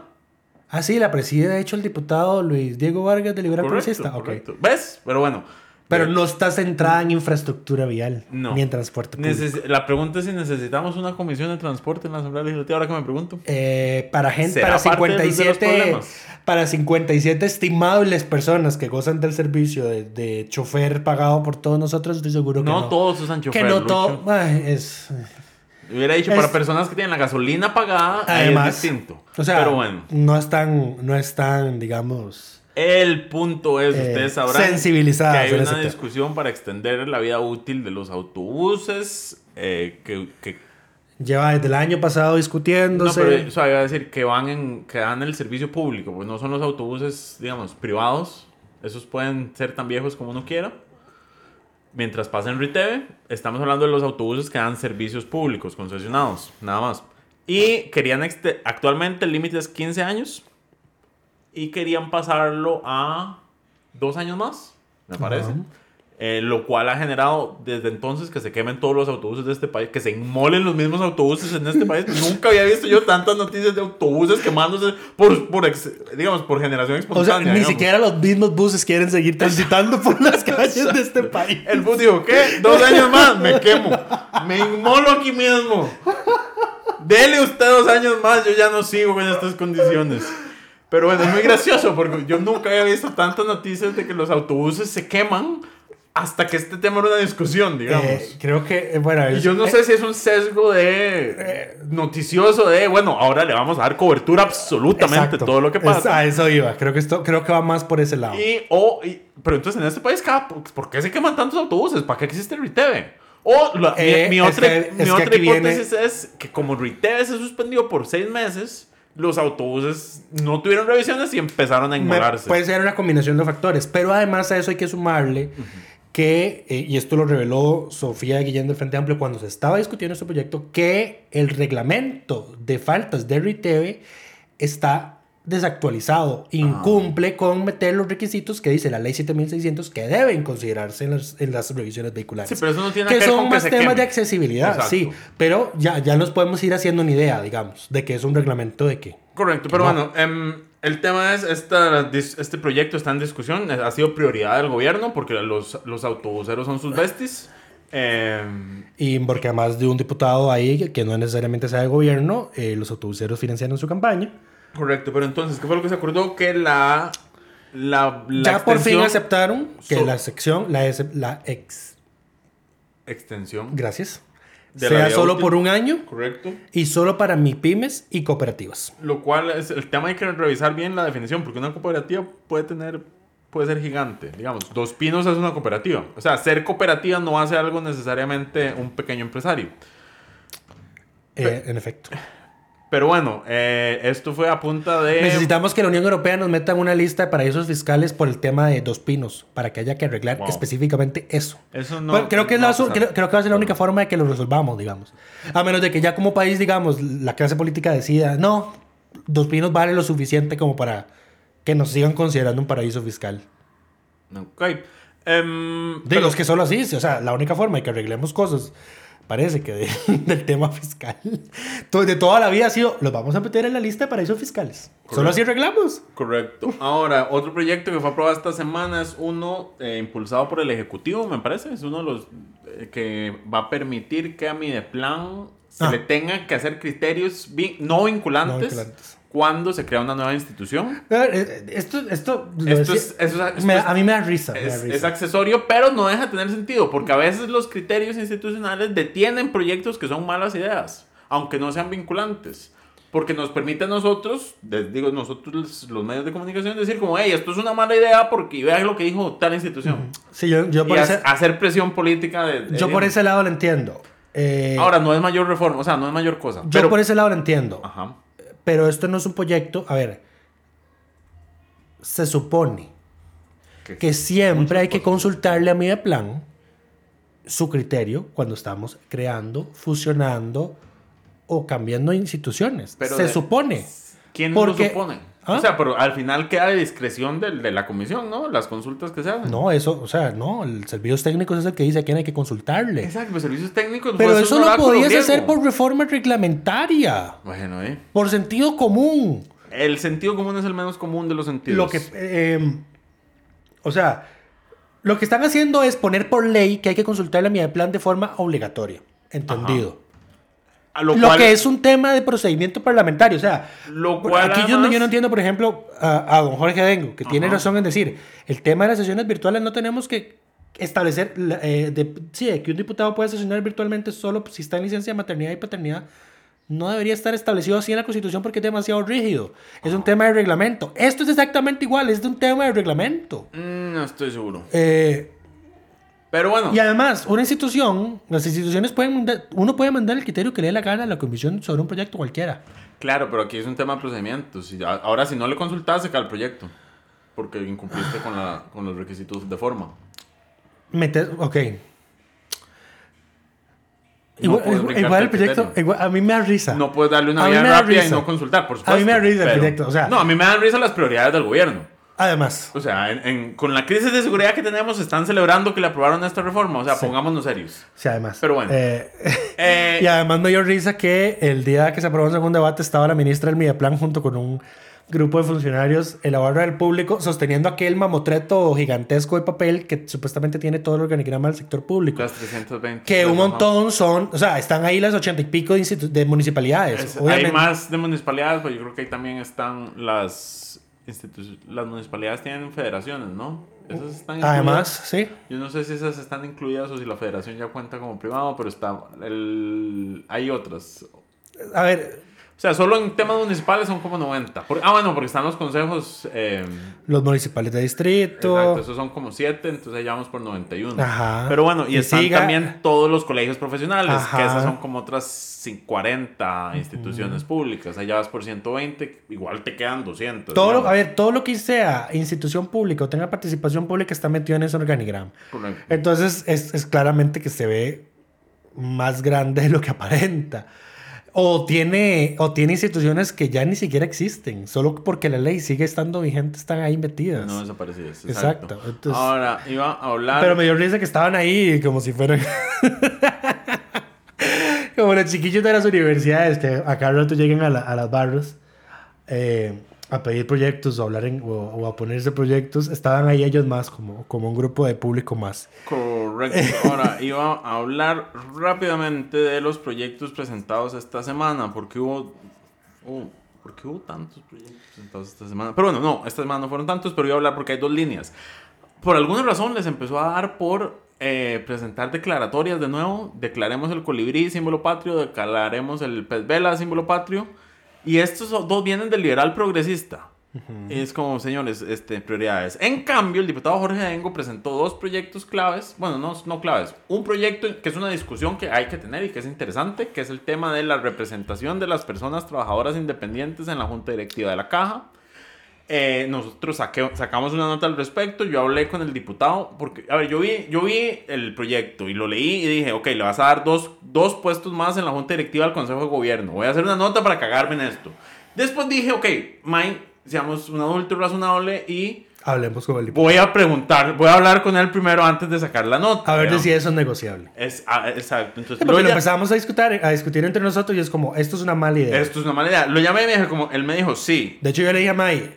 Ah, sí, la preside de hecho el diputado Luis Diego Vargas de Liberal Correcto, Progresista. ¿Ves? Pero bueno. Pero Eh, no está centrada en infraestructura vial No. ni en transporte público. neces- La pregunta es si necesitamos una comisión de transporte en la Asamblea Legislativa. Ahora que me pregunto. Eh, para gente, ¿Será para parte de los 57, problemas? para 57 estimables personas que gozan del servicio de, de chofer pagado por todos nosotros, estoy seguro que No, no. todos usan chofer. que no Lucho. todo. ay, es. Hubiera dicho Es- para personas que tienen la gasolina pagada, Además, es distinto. O sea, Pero bueno, no están, no están, digamos. el punto es, Eh, ustedes sabrán que hay una discusión para extender la vida útil de los autobuses, eh, que, que Lleva desde el año pasado No, discutiéndose. pero o sea, iba a decir que van en, que dan el servicio público, pues no son los autobuses, digamos, privados. Esos pueden ser tan viejos como uno quiera. Mientras pasen RITEVE, estamos hablando de los autobuses que dan servicios públicos, concesionados, nada más. Y querían, actualmente el límite es 15 años. Y querían pasarlo a dos años más, me parece. Eh, lo cual ha generado desde entonces que se quemen todos los autobuses de este país, que se inmolen los mismos autobuses en este país. (laughs) Nunca había visto yo tantas noticias de autobuses quemándose por, por ex- digamos, por generación o sea, espontánea. ni digamos. siquiera los mismos buses quieren seguir transitando por las (laughs) calles de este país. El bus dijo, ¿qué? Dos años más, me quemo. Me inmolo aquí mismo. Dele usted dos años más, yo ya no sigo en estas condiciones. Pero bueno, es muy gracioso porque yo nunca había visto tantas noticias de que los autobuses se queman hasta que este tema era una discusión, digamos. Eh, creo que, eh, bueno, Y es- yo no eh, sé si es un sesgo de noticioso de, bueno, ahora le vamos a dar cobertura absolutamente exacto. todo lo que Es- pasa. a eso iba. Creo que esto, creo que va más por ese lado. Y, o, y- pero entonces en este país, cada- ¿por qué se queman tantos autobuses? ¿Para qué existe RITEVE? O la- mi- Eh, otra, que- mi otra viene- hipótesis es que como RITEVE se suspendió por seis meses, los autobuses no tuvieron revisiones y empezaron a inmolarse. puede ser una combinación de factores, pero además a eso hay que sumarle que, eh, y esto lo reveló Sofía Guillén del Frente Amplio cuando se estaba discutiendo este proyecto, que el reglamento de faltas de RITEVE está desactualizado, incumple con meter los requisitos que dice la ley 7600 que deben considerarse en las, en las revisiones vehiculares. Sí, pero eso no tiene que que ver son con que más se temas queme. de accesibilidad, Exacto. sí, pero ya, ya nos podemos ir haciendo una idea, digamos, de que es un reglamento de que Correcto, pero No. bueno, em, el tema es, esta, este proyecto está en discusión, ha sido prioridad del gobierno porque los, los autobuseros son sus besties. Em, Y porque además de un diputado ahí que- no necesariamente sea de gobierno, eh, los autobuseros financiaron su campaña. correcto, pero entonces, ¿qué fue lo que se acordó? Que la... la, la ya por fin aceptaron que So- la sección, la ex, Extensión. gracias, De sea solo útil. por un año Correcto. y solo para MIPIMES y cooperativas. Lo cual es el tema hay que revisar bien la definición, porque una cooperativa puede tener, puede ser gigante. Digamos, Dos Pinos es una cooperativa. O sea, ser cooperativa no hace algo necesariamente un pequeño empresario. Eh, en efecto. Pero bueno, eh, esto fue a punta de... Necesitamos que la Unión Europea nos meta en una lista de paraísos fiscales por el tema de Dos Pinos, para que haya que arreglar Wow. específicamente eso. Eso no... Bueno, creo, que es no la, va a pasar. creo, creo que va a ser la única forma de que lo resolvamos, digamos. A menos de que ya como país, digamos, la clase política decida, no, Dos Pinos vale lo suficiente como para que nos sigan considerando un paraíso fiscal. Ok. Em, De los que solo así, o sea, la única forma de que arreglemos cosas parece que (laughs) del tema fiscal. de toda la vida ha sido, los vamos a meter en la lista de paraísos fiscales. Solo así arreglamos. Correcto. Ahora, otro proyecto que fue aprobado esta semana es uno eh, impulsado por el Ejecutivo, me parece. Es uno de los eh, que va a permitir que a mi de plan se ah. le tengan que hacer criterios no vinculantes cuando se crea una nueva institución. Eh, esto, esto, a mí me da, risa, es, accesorio, pero no deja de tener sentido, porque a veces los criterios institucionales detienen proyectos que son malas ideas, aunque no sean vinculantes. Porque nos permite a nosotros, digo nosotros los medios de comunicación, decir como, hey, esto es una mala idea porque vean lo que dijo tal institución. Sí, yo, yo por hacer presión política. De, yo por ese lado lo entiendo. Eh, Ahora, no es mayor reforma, o sea, no es mayor cosa. Yo por ese lado lo entiendo. Ajá. Pero esto no es un proyecto, a ver, se supone que siempre hay que consultarle a mi plan su criterio cuando estamos creando, fusionando o cambiando instituciones. se supone. ¿Quién lo supone? ¿Ah? O sea, pero al final queda de discreción de, de, la comisión, ¿no? Las consultas que se hacen. No, eso, o sea, no, el servicios técnicos es el que dice a quién hay que consultarle. Exacto, los servicios técnicos. Pero eso lo podías hacer por reforma reglamentaria. Bueno, ¿eh? Por sentido común. El sentido común es el menos común de los sentidos. Lo que, em, o sea, lo que están haciendo es poner por ley que hay que consultarle a mi plan de forma obligatoria. Entendido lo, que es un tema de procedimiento parlamentario. O sea, lo cual aquí yo, no entiendo, por ejemplo, a, don Jorge Dengo, que tiene razón en decir, el tema de las sesiones virtuales no tenemos que establecer, eh, de, sí, que un diputado puede sesionar virtualmente solo si está en licencia de maternidad y paternidad. No debería estar establecido así en la Constitución porque es demasiado rígido. Es un tema de reglamento. Esto es exactamente igual, es de un tema de reglamento. Mm, no estoy seguro. Eh, pero bueno. Y además, una institución, las instituciones pueden mandar, uno puede mandar el criterio que le dé la gana a la comisión sobre un proyecto cualquiera. Claro, pero aquí es un tema de procedimientos. Ahora, si no le consultas, se cae el proyecto. Porque incumpliste con, la, con los requisitos de forma. Meter, ok. igual, el proyecto, a mí me da risa. No puedes darle una vía rápida y no consultar, por supuesto. A mí me da risa el proyecto, o sea. No, a mí me dan risa las prioridades del gobierno. Además. O sea, con la crisis de seguridad que tenemos, están celebrando que le aprobaron esta reforma. O sea, pongámonos serios. Sí, además. Pero bueno. Eh, eh, (laughs) y además me dio risa que el día que se aprobó el segundo debate estaba la ministra del Mideplan junto con un grupo de funcionarios en la barra del público sosteniendo aquel mamotreto gigantesco de papel que supuestamente tiene todo el organigrama del sector público. Las 320. Que un montón son, o sea, están ahí las ochenta y pico de, de municipalidades. hay más de municipalidades, pero yo creo que ahí también están las las municipalidades tienen federaciones, ¿no? Esas están Además, sí. Yo no sé si esas están incluidas o si la federación ya cuenta como privado, pero está el, hay otras. A ver, o sea, solo en temas municipales son como 90. ah, bueno, porque están los consejos. Eh, los municipales de distrito. Exacto, esos son como 7, entonces ahí vamos por 91. Ajá. Pero bueno, y, están también todos los colegios profesionales, que esas son como otras 40 instituciones públicas. Allá vas por 120, igual te quedan 200. Todo a ver, todo lo que sea institución pública o tenga participación pública está metido en ese organigrama. Entonces, es, es claramente que se ve más grande de lo que aparenta. O tiene, o tiene instituciones que ya ni siquiera existen, solo porque la ley sigue estando vigente, están ahí metidas. No desaparecidas. Exacto. Ahora, iba a hablar. Pero me dio risa que estaban ahí como si fueran. (laughs) como los chiquillos de las universidades que a cada rato llegan a, a las barras. Eh, a pedir proyectos o, hablar en, o, a ponerse proyectos, estaban ahí ellos más, como, como un grupo de público más. Correcto. (laughs) Ahora, iba a hablar rápidamente de los proyectos presentados esta semana, porque hubo... Uh, porque hubo tantos proyectos presentados esta semana. Pero bueno, no, esta semana no fueron tantos, pero iba a hablar porque hay dos líneas. Por alguna razón les empezó a dar por eh, presentar declaratorias de nuevo. Declaremos el colibrí, símbolo patrio, declaremos el pez vela, símbolo patrio y estos dos vienen del liberal progresista. Es como, señores, este, prioridades. En cambio, el diputado Jorge Dengo presentó dos proyectos claves. Bueno, no, no claves. Un proyecto que es una discusión que hay que tener y que es interesante, que es el tema de la representación de las personas trabajadoras independientes en la junta directiva de la caja. Eh, nosotros sacamos una nota al respecto. Yo hablé con el diputado, porque, a ver, yo vi, yo vi el proyecto y lo leí y dije, ok, le vas a dar dos, dos puestos más en la junta directiva del Consejo de Gobierno. Voy a hacer una nota para cagarme en esto. Después dije, ok, Mike, seamos un adulto razonable y Hablemos con el diputado. Voy a preguntar, voy a hablar con él primero antes de sacar la nota. A ver digamos. si eso es negociable. Es, ah, exacto. Entonces, lo ya- empezamos a discutir, a discutir entre nosotros y es como, esto es una mala idea. esto es una mala idea. Lo llamé y me dijo, como, él me dijo, sí. De hecho, yo le dije a May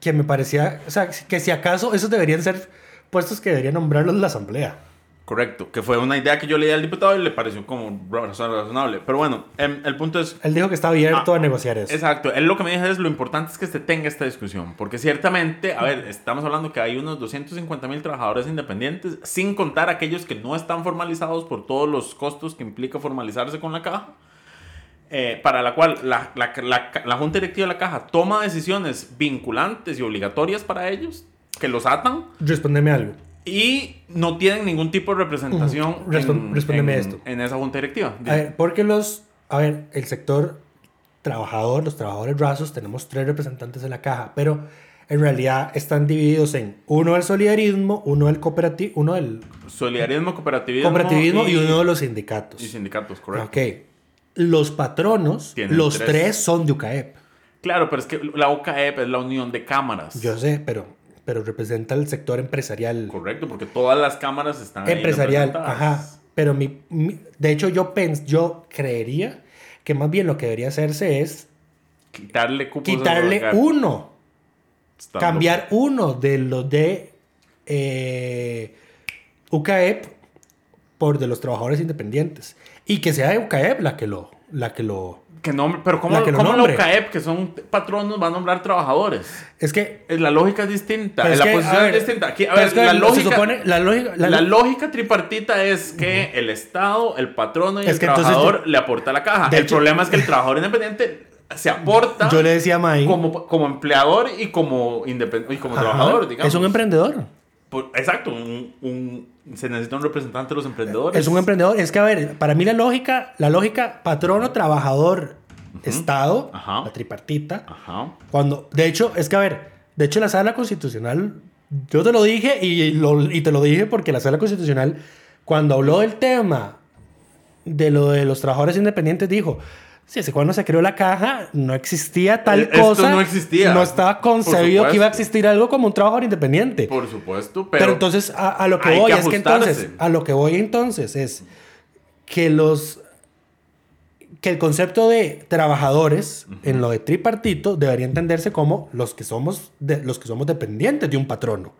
que me parecía, o sea, que si acaso esos deberían ser puestos que debería nombrarlos la asamblea. Correcto, que fue una idea que yo le di al diputado y le pareció como razonable. Pero bueno, em, el punto es, Él dijo que está abierto Ah, a negociar eso. Exacto, él lo que me dijo es lo importante es que se tenga esta discusión, porque ciertamente, a ver, estamos hablando que hay unos 250 mil trabajadores independientes, sin contar aquellos que no están formalizados por todos los costos que implica formalizarse con la caja, eh, para la cual la, la- la- la Junta Directiva de la caja toma decisiones vinculantes y obligatorias para ellos, que los atan, Respóndeme algo. y no tienen ningún tipo de representación Ujú. Respon- en, en- esto. en esa Junta Directiva. A ver, porque los, a ver, el sector trabajador, los trabajadores rasos, tenemos tres representantes en la caja, pero en realidad están divididos en uno del solidarismo, uno del cooperativo, uno del Solidarismo, cooperativismo, cooperativismo y, uno de los sindicatos. y sindicatos, correcto. Ok. Los patronos, Tienen los tres. tres. son de UCAEP. Claro, pero es que la OCAEP es la unión de cámaras. Yo sé, pero, pero representa el sector empresarial. Correcto, porque todas las cámaras están empresarial, ajá. Pero mi, mi- de hecho yo pens, yo creería que más bien lo que debería hacerse es Quitarle cupos quitarle uno, cambiar uno de los de eh, UCAEP por de los trabajadores independientes y que sea UCAEP la que lo, la que lo. Que no, pero ¿cómo, La que cómo la. OCAEP, que son patronos, va a nombrar trabajadores? es que Es- La lógica es distinta. es la que, posición ver, es distinta. Aquí, a ver, es que la lógica, supone- la lógica, la la lógica tripartita es que el Estado, el patrono y Es el trabajador yo- le aporta la caja. El hecho- problema es que el trabajador independiente se aporta yo le decía a May como, como empleador y como, independ- y como ajá, trabajador, digamos. es un emprendedor. Por- exacto, un, un- se necesita un representante de los emprendedores. Es un emprendedor. Es que, a ver, para mí la lógica, la lógica patrono, trabajador, Estado, Ajá. la tripartita, Ajá. cuando, de hecho, es que, a ver, de hecho la sala constitucional, yo te lo dije y, lo- y te lo dije porque la sala constitucional, cuando habló del tema de lo de los trabajadores independientes, dijo, si hace cuando se creó la caja, no existía tal Eh, Esto cosa. no existía. No estaba concebido que iba a existir algo como un trabajador independiente. Por supuesto, Pero, pero, entonces, a, a lo que voy que es que entonces, a lo que voy entonces es que los que el concepto de trabajadores en lo de tripartito debería entenderse como los que somos de, los que somos dependientes de un patrono.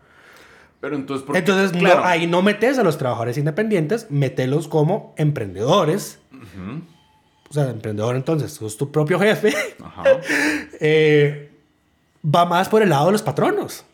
pero entonces, ¿por qué? Entonces, no- Claro. ahí no metes a los trabajadores independientes, metelos como emprendedores. O sea, emprendedor entonces, sos tu propio jefe. Ajá. (laughs) Eh, va más por el lado de los patronos.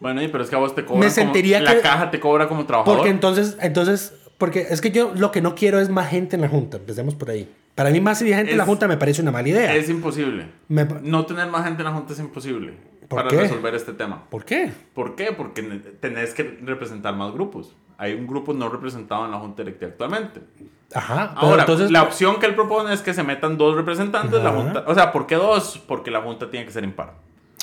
Bueno, pero es que a vos te cobran Me sentiría como, la que- caja te cobra como trabajador. Porque entonces, entonces, porque es que yo lo que no quiero es más gente en la Junta. Empecemos por ahí. Para mí, más gente en la Junta me parece una mala idea. es imposible. Me- No tener más gente en la Junta es imposible ¿Por para qué? resolver este tema. ¿Por qué? ¿Por qué? Porque tenés que representar más grupos. Hay un grupo no representado en la Junta Directiva actualmente. Ajá. Ahora, entonces, la opción que él propone es que se metan dos representantes. La junta, o sea, ¿por qué dos? Porque la Junta tiene que ser impar.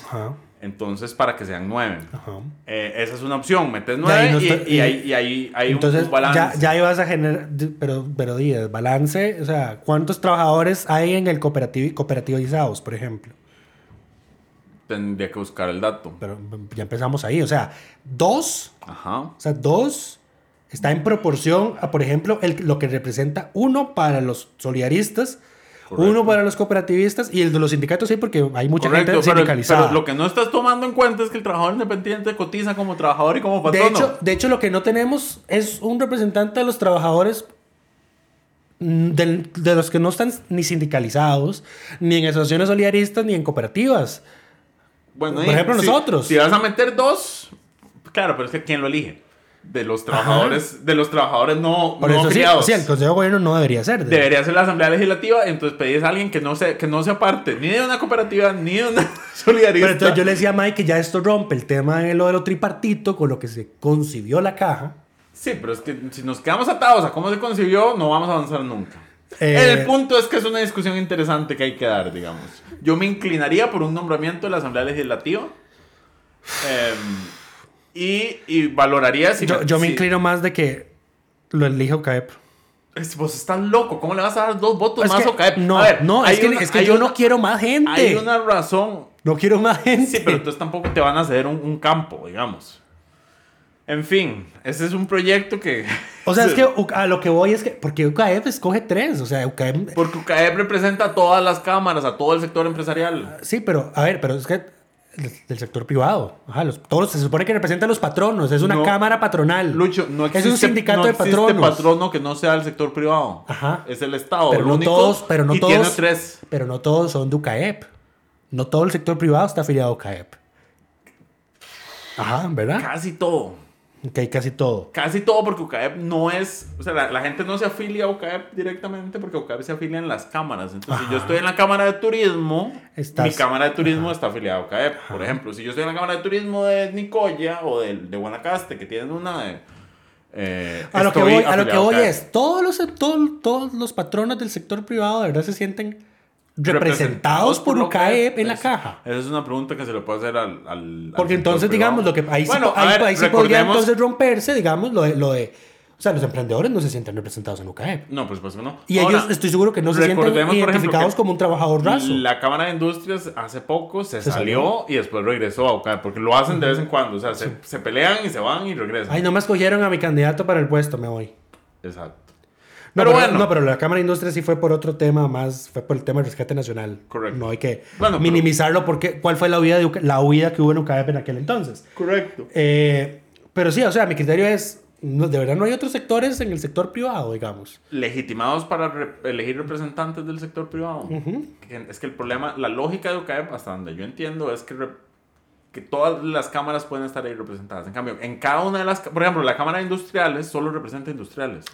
Ajá, Entonces, para que sean nueve. ajá. Eh, esa es una opción. Metes nueve no y, está- y y- ahí, y ahí hay un- Entonces, un balance. ya, ya ibas a generar, pero, pero el balance, o sea, ¿cuántos trabajadores hay en el cooperativo, cooperativizados, por ejemplo? Tendría que buscar el dato. Pero ya empezamos ahí, o sea, dos, Ajá. o sea, dos está en proporción a, por ejemplo, el, lo que representa uno para los solidaristas, Correcto. uno para los cooperativistas y el de los sindicatos sí, porque hay mucha Correcto, gente sindicalizada. pero lo que no estás tomando en cuenta es que el trabajador independiente cotiza como trabajador y como de, patrono. hecho, de hecho, lo que no tenemos es un representante de los trabajadores mm, de los que no están ni sindicalizados, ni en asociaciones solidaristas, ni en cooperativas. bueno, por ejemplo, si- nosotros. Si vas a meter dos, claro, pero es que ¿quién lo elige? De los trabajadores, de los trabajadores no, Por no eso sí, afiliados. sí, el Consejo de Gobierno no debería ser. de- Debería ser la Asamblea Legislativa, entonces pedís a alguien que no, se, que no sea parte ni de una cooperativa ni de una (laughs) solidarista. Pero entonces yo le decía a Mike que ya esto rompe el tema de lo de lo tripartito con lo que se concibió la caja. Sí, pero es que si nos quedamos atados a cómo se concibió, no vamos a avanzar nunca. Eh, El punto es que es una discusión interesante que hay que dar, digamos. Yo me inclinaría por un nombramiento de la Asamblea Legislativa. em, y, y valoraría si... Yo, yo me si- inclino más de que lo elija OCAEP. Es- Vos estás loco, ¿cómo le vas a dar dos votos Es más que- a OCAEP? no, A ver, no, es que, una- es que yo una- no quiero más gente. Hay una razón, No quiero más gente. Sí, pero entonces tampoco te van a ceder un, un campo, digamos. En fin, ese es un proyecto que... O sea, es (laughs) que a lo que voy es que... Porque UCAEP escoge tres. O sea, UCAEP... Porque UCAEP representa a todas las cámaras, a todo el sector empresarial. Sí, pero... A ver, pero es que... Del, sector privado. Ajá, los, todos se supone que representa a los patronos. Es una No. cámara patronal. Lucho, no existe, Es un sindicato no de existe patronos. patrono que no sea el sector privado. Ajá. Es el Estado. pero el no único, todos... Pero no y todos... tiene tres. Pero no todos son de UCAEP. No todo el sector privado está afiliado a UCAEP. Ajá, ¿verdad? Casi todo. Ok, casi todo. Casi todo porque UCAEP no es... O sea, la, la gente no se afilia a UCAEP directamente porque UCAEP se afilia en las cámaras. Entonces, si yo estoy en la Cámara de Turismo, Estás- mi Cámara de Turismo está afiliada a UCAEP. Por ejemplo, si yo estoy en la Cámara de Turismo de Nicoya o de, de Guanacaste, que tienen una de... eh, A lo que voy, a lo que voy es, todos los, todo- todos los patronos del sector privado de verdad se sienten representados por UCAEP en la caja. Esa es una pregunta que se le puede hacer al. al- Porque entonces, privado. digamos, lo que ahí, Bueno, po- a ahí, ver, ahí sí podría entonces romperse, digamos, lo de, lo de... O sea, los emprendedores no se sienten representados en UCAEP. No, pues, pues no. Y Ahora, ellos estoy seguro que no se sienten por ejemplo, identificados que como un trabajador raso. La Cámara de Industrias hace poco se, Se salió, y después regresó a UCAEP, porque lo hacen de vez en cuando. O sea, se, se pelean y se van y regresan. Ay, no me escogieron a mi candidato para el puesto, me voy. Exacto. No, Pero bueno. no, pero la Cámara de Industria sí fue por otro tema más, fue por el tema del rescate nacional. Correcto. No hay que Bueno, pero- minimizarlo porque cuál fue la huida, de, la huida que hubo en UCAEP en aquel entonces. Correcto. Eh, pero sí, o sea, mi criterio es, no, de verdad no hay otros sectores en el sector privado, digamos. Legitimados para re- elegir representantes del sector privado. Es que el problema, la lógica de UCAEP, hasta donde yo entiendo, es que, que todas las cámaras pueden estar ahí representadas. En cambio, en cada una de las... Por ejemplo, la Cámara de Industriales solo representa industriales.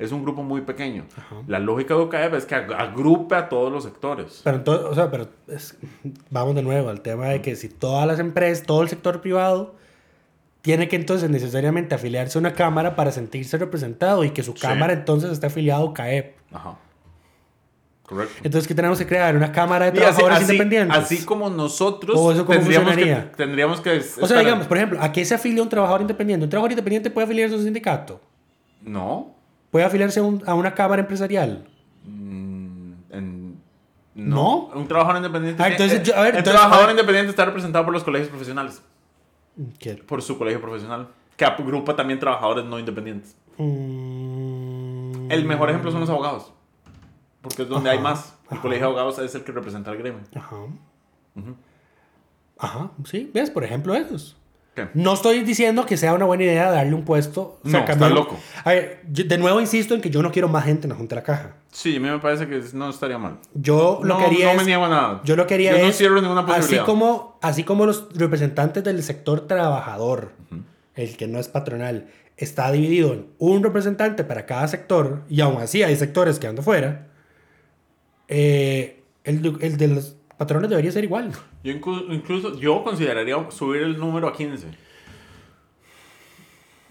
Es un grupo muy pequeño. La lógica de UCAEP es que ag- agrupe a todos los sectores. Pero entonces, o sea, pero es- vamos de nuevo al tema de que si todas las empresas, todo el sector privado tiene que entonces necesariamente afiliarse a una cámara para sentirse representado y que su Sí. cámara entonces esté afiliado a UCAEP. Ajá. Correcto. Entonces, ¿qué tenemos que crear? ¿Una cámara de así, trabajadores así- independientes? así como nosotros ¿O eso cómo tendríamos, que, funcionaría? tendríamos que... O sea, digamos, por ejemplo, ¿a qué se afilia un trabajador independiente? ¿Un trabajador independiente puede afiliarse a un sindicato? No. ¿Puede afiliarse a, un- a una cámara empresarial? Mm, en- ¿No? Un trabajador independiente. Ah, entonces, eh, yo- a ver, el entonces, trabajador a ver. independiente está representado por los colegios profesionales. ¿Qué? Por su colegio profesional. Que agrupa también trabajadores no independientes. Mm, El mejor ejemplo son los abogados. Porque es donde hay más. El colegio de abogados es el que representa al gremio. Ajá. Ajá, sí. ¿Ves? Por ejemplo, esos. ¿Qué? No estoy diciendo que sea una buena idea darle un puesto. o sea, No, cambiar- está loco. A ver, yo de nuevo insisto en que yo no quiero más gente en la Junta de la Caja. Sí, a mí me parece que no estaría mal. Yo lo no, que haría no es- me niego a nada. Yo lo quería Yo no es, cierro ninguna así posibilidad. como, así como los representantes del sector trabajador, el que no es patronal, está dividido en un representante para cada sector, y aún así hay sectores quedando fuera, eh, el, de- el de los patrones debería ser igual. Yo inclu- incluso yo consideraría subir el número a 15.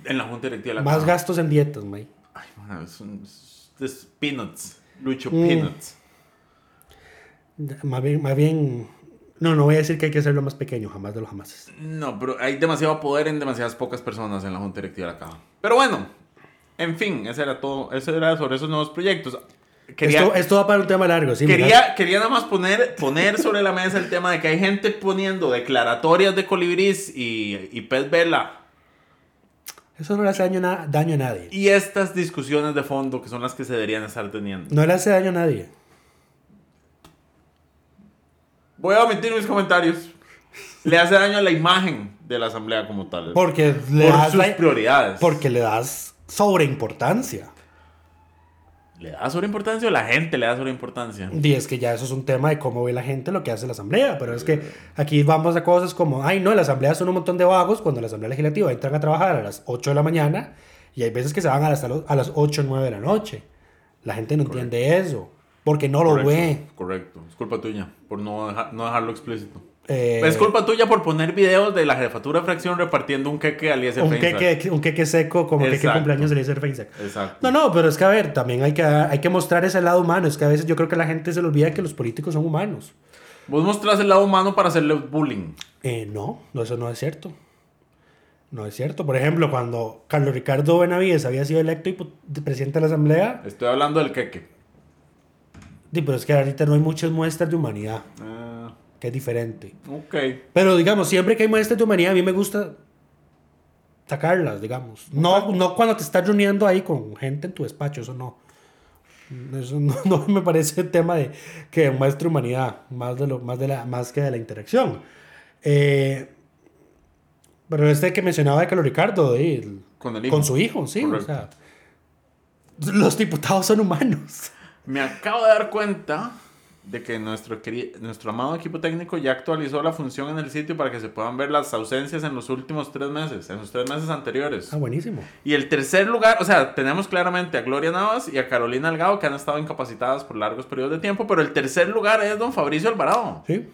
En la junta directiva de la Más gastos en dietas, May. Ay, man, es, un- es- peanuts. Lucho, Mm. peanuts. Más bien, más bien, no, no voy a decir que hay que hacerlo más pequeño, jamás de los jamases. No, pero hay demasiado poder en demasiadas pocas personas en la junta directiva de la caja. Pero bueno, en fin, eso era todo. Eso era sobre esos nuevos proyectos. Quería, Esto, esto va para un tema largo, sí. quería, quería nada más poner, poner sobre la mesa el tema de que hay gente poniendo declaratorias de colibrís y, y pez vela Eso no le hace daño, na- daño a nadie. y estas discusiones de fondo que son las que se deberían estar teniendo. No le hace daño a nadie. Voy a omitir mis comentarios. Le hace daño a la imagen de la asamblea como tal. Porque le por das sus la- prioridades. Porque le das sobreimportancia. ¿Le da sobreimportancia o la gente le da sobreimportancia? Y es que ya eso es un tema de cómo ve la gente lo que hace la asamblea. Pero es que aquí vamos a cosas como, ay, no, la asamblea son un montón de vagos cuando la asamblea legislativa entran a trabajar a las 8 de la mañana y hay veces que se van a las, a las 8 o 9 de la noche. La gente no entiende eso porque no lo ve. Correcto. Es culpa tuya por no, no dejarlo explícito. Eh, es culpa tuya por poner videos de la jefatura de fracción repartiendo un queque a Eliezer un Feinsack. queque, un queque seco como queque Exacto. cumpleaños de Eliezer Feinsack. Exacto. No, no, pero es que a ver, también hay que, hay que mostrar ese lado humano. Es que a veces yo creo que la gente se le olvida que los políticos son humanos. Vos mostrás el lado humano para hacerle bullying. Eh, no, no, eso no es cierto. No es cierto. Por ejemplo, cuando Carlos Ricardo Benavides había sido electo y presidente de la Asamblea, Estoy hablando del queque. di, pero es que ahorita no hay muchas muestras de humanidad. Ah, que es diferente. Ok. Pero digamos, siempre que hay muestras de humanidad, a mí me gusta sacarlas, digamos. No, no cuando te estás reuniendo ahí con gente en tu despacho, eso no. Eso no, (laughs) no me parece el tema de que muestre humanidad, más, de lo, más, de la, más que de la interacción. Eh, pero este que mencionaba de Carlos Ricardo, de, Con el hijo. con su hijo, sí. O sea, los diputados son humanos. Me acabo de dar cuenta de que nuestro, nuestro amado equipo técnico ya actualizó la función en el sitio para que se puedan ver las ausencias en los últimos tres meses, en los tres meses anteriores. Ah, buenísimo. Y el tercer lugar, o sea, tenemos claramente a Gloria Navas y a Carolina Algado que han estado incapacitadas por largos periodos de tiempo, pero el tercer lugar es don Fabricio Alvarado. Sí.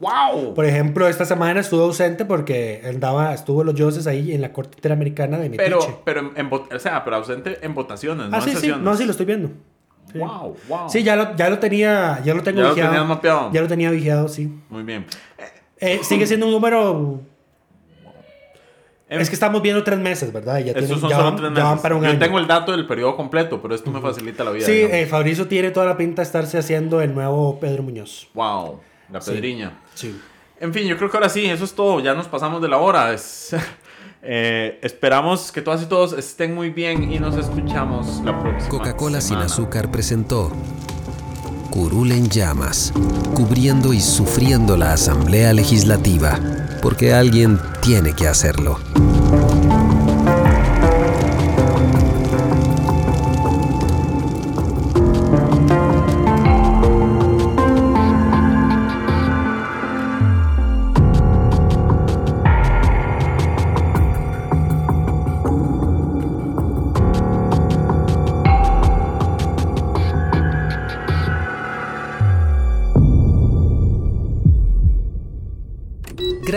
¡Wow! Por ejemplo, esta semana estuvo ausente porque andaba, estuvo los dioses ahí en la Corte Interamericana de Metiche. Pero, pero, en, en o sea, pero ausente en votaciones, no ah, en sí, sí. sesiones. No, sí, lo estoy viendo. Sí. ¡Wow! ¡Wow! Sí, ya lo, ya lo tenía, ya lo tengo Ya lo vigiado. tenías mapeado. Ya lo tenía vigiado, sí. Muy bien. Eh, sigue siendo un número... Em- Es que estamos viendo tres meses, ¿verdad? Ya, tienen- son ya solo van, tres ya van meses. para un Yo año. tengo el dato del periodo completo, pero esto me facilita la vida. Sí, eh, Fabricio tiene toda la pinta de estarse haciendo el nuevo Pedro Muñoz. ¡Wow! La Sí. pedriña. Sí. En fin, yo creo que ahora sí, eso es todo. Ya nos pasamos de la hora. Es- (laughs) eh, esperamos que todas y todos estén muy bien y nos escuchamos la próxima. Coca-Cola sin azúcar presentó Curul en llamas, cubriendo y sufriendo la Asamblea Legislativa, porque alguien tiene que hacerlo.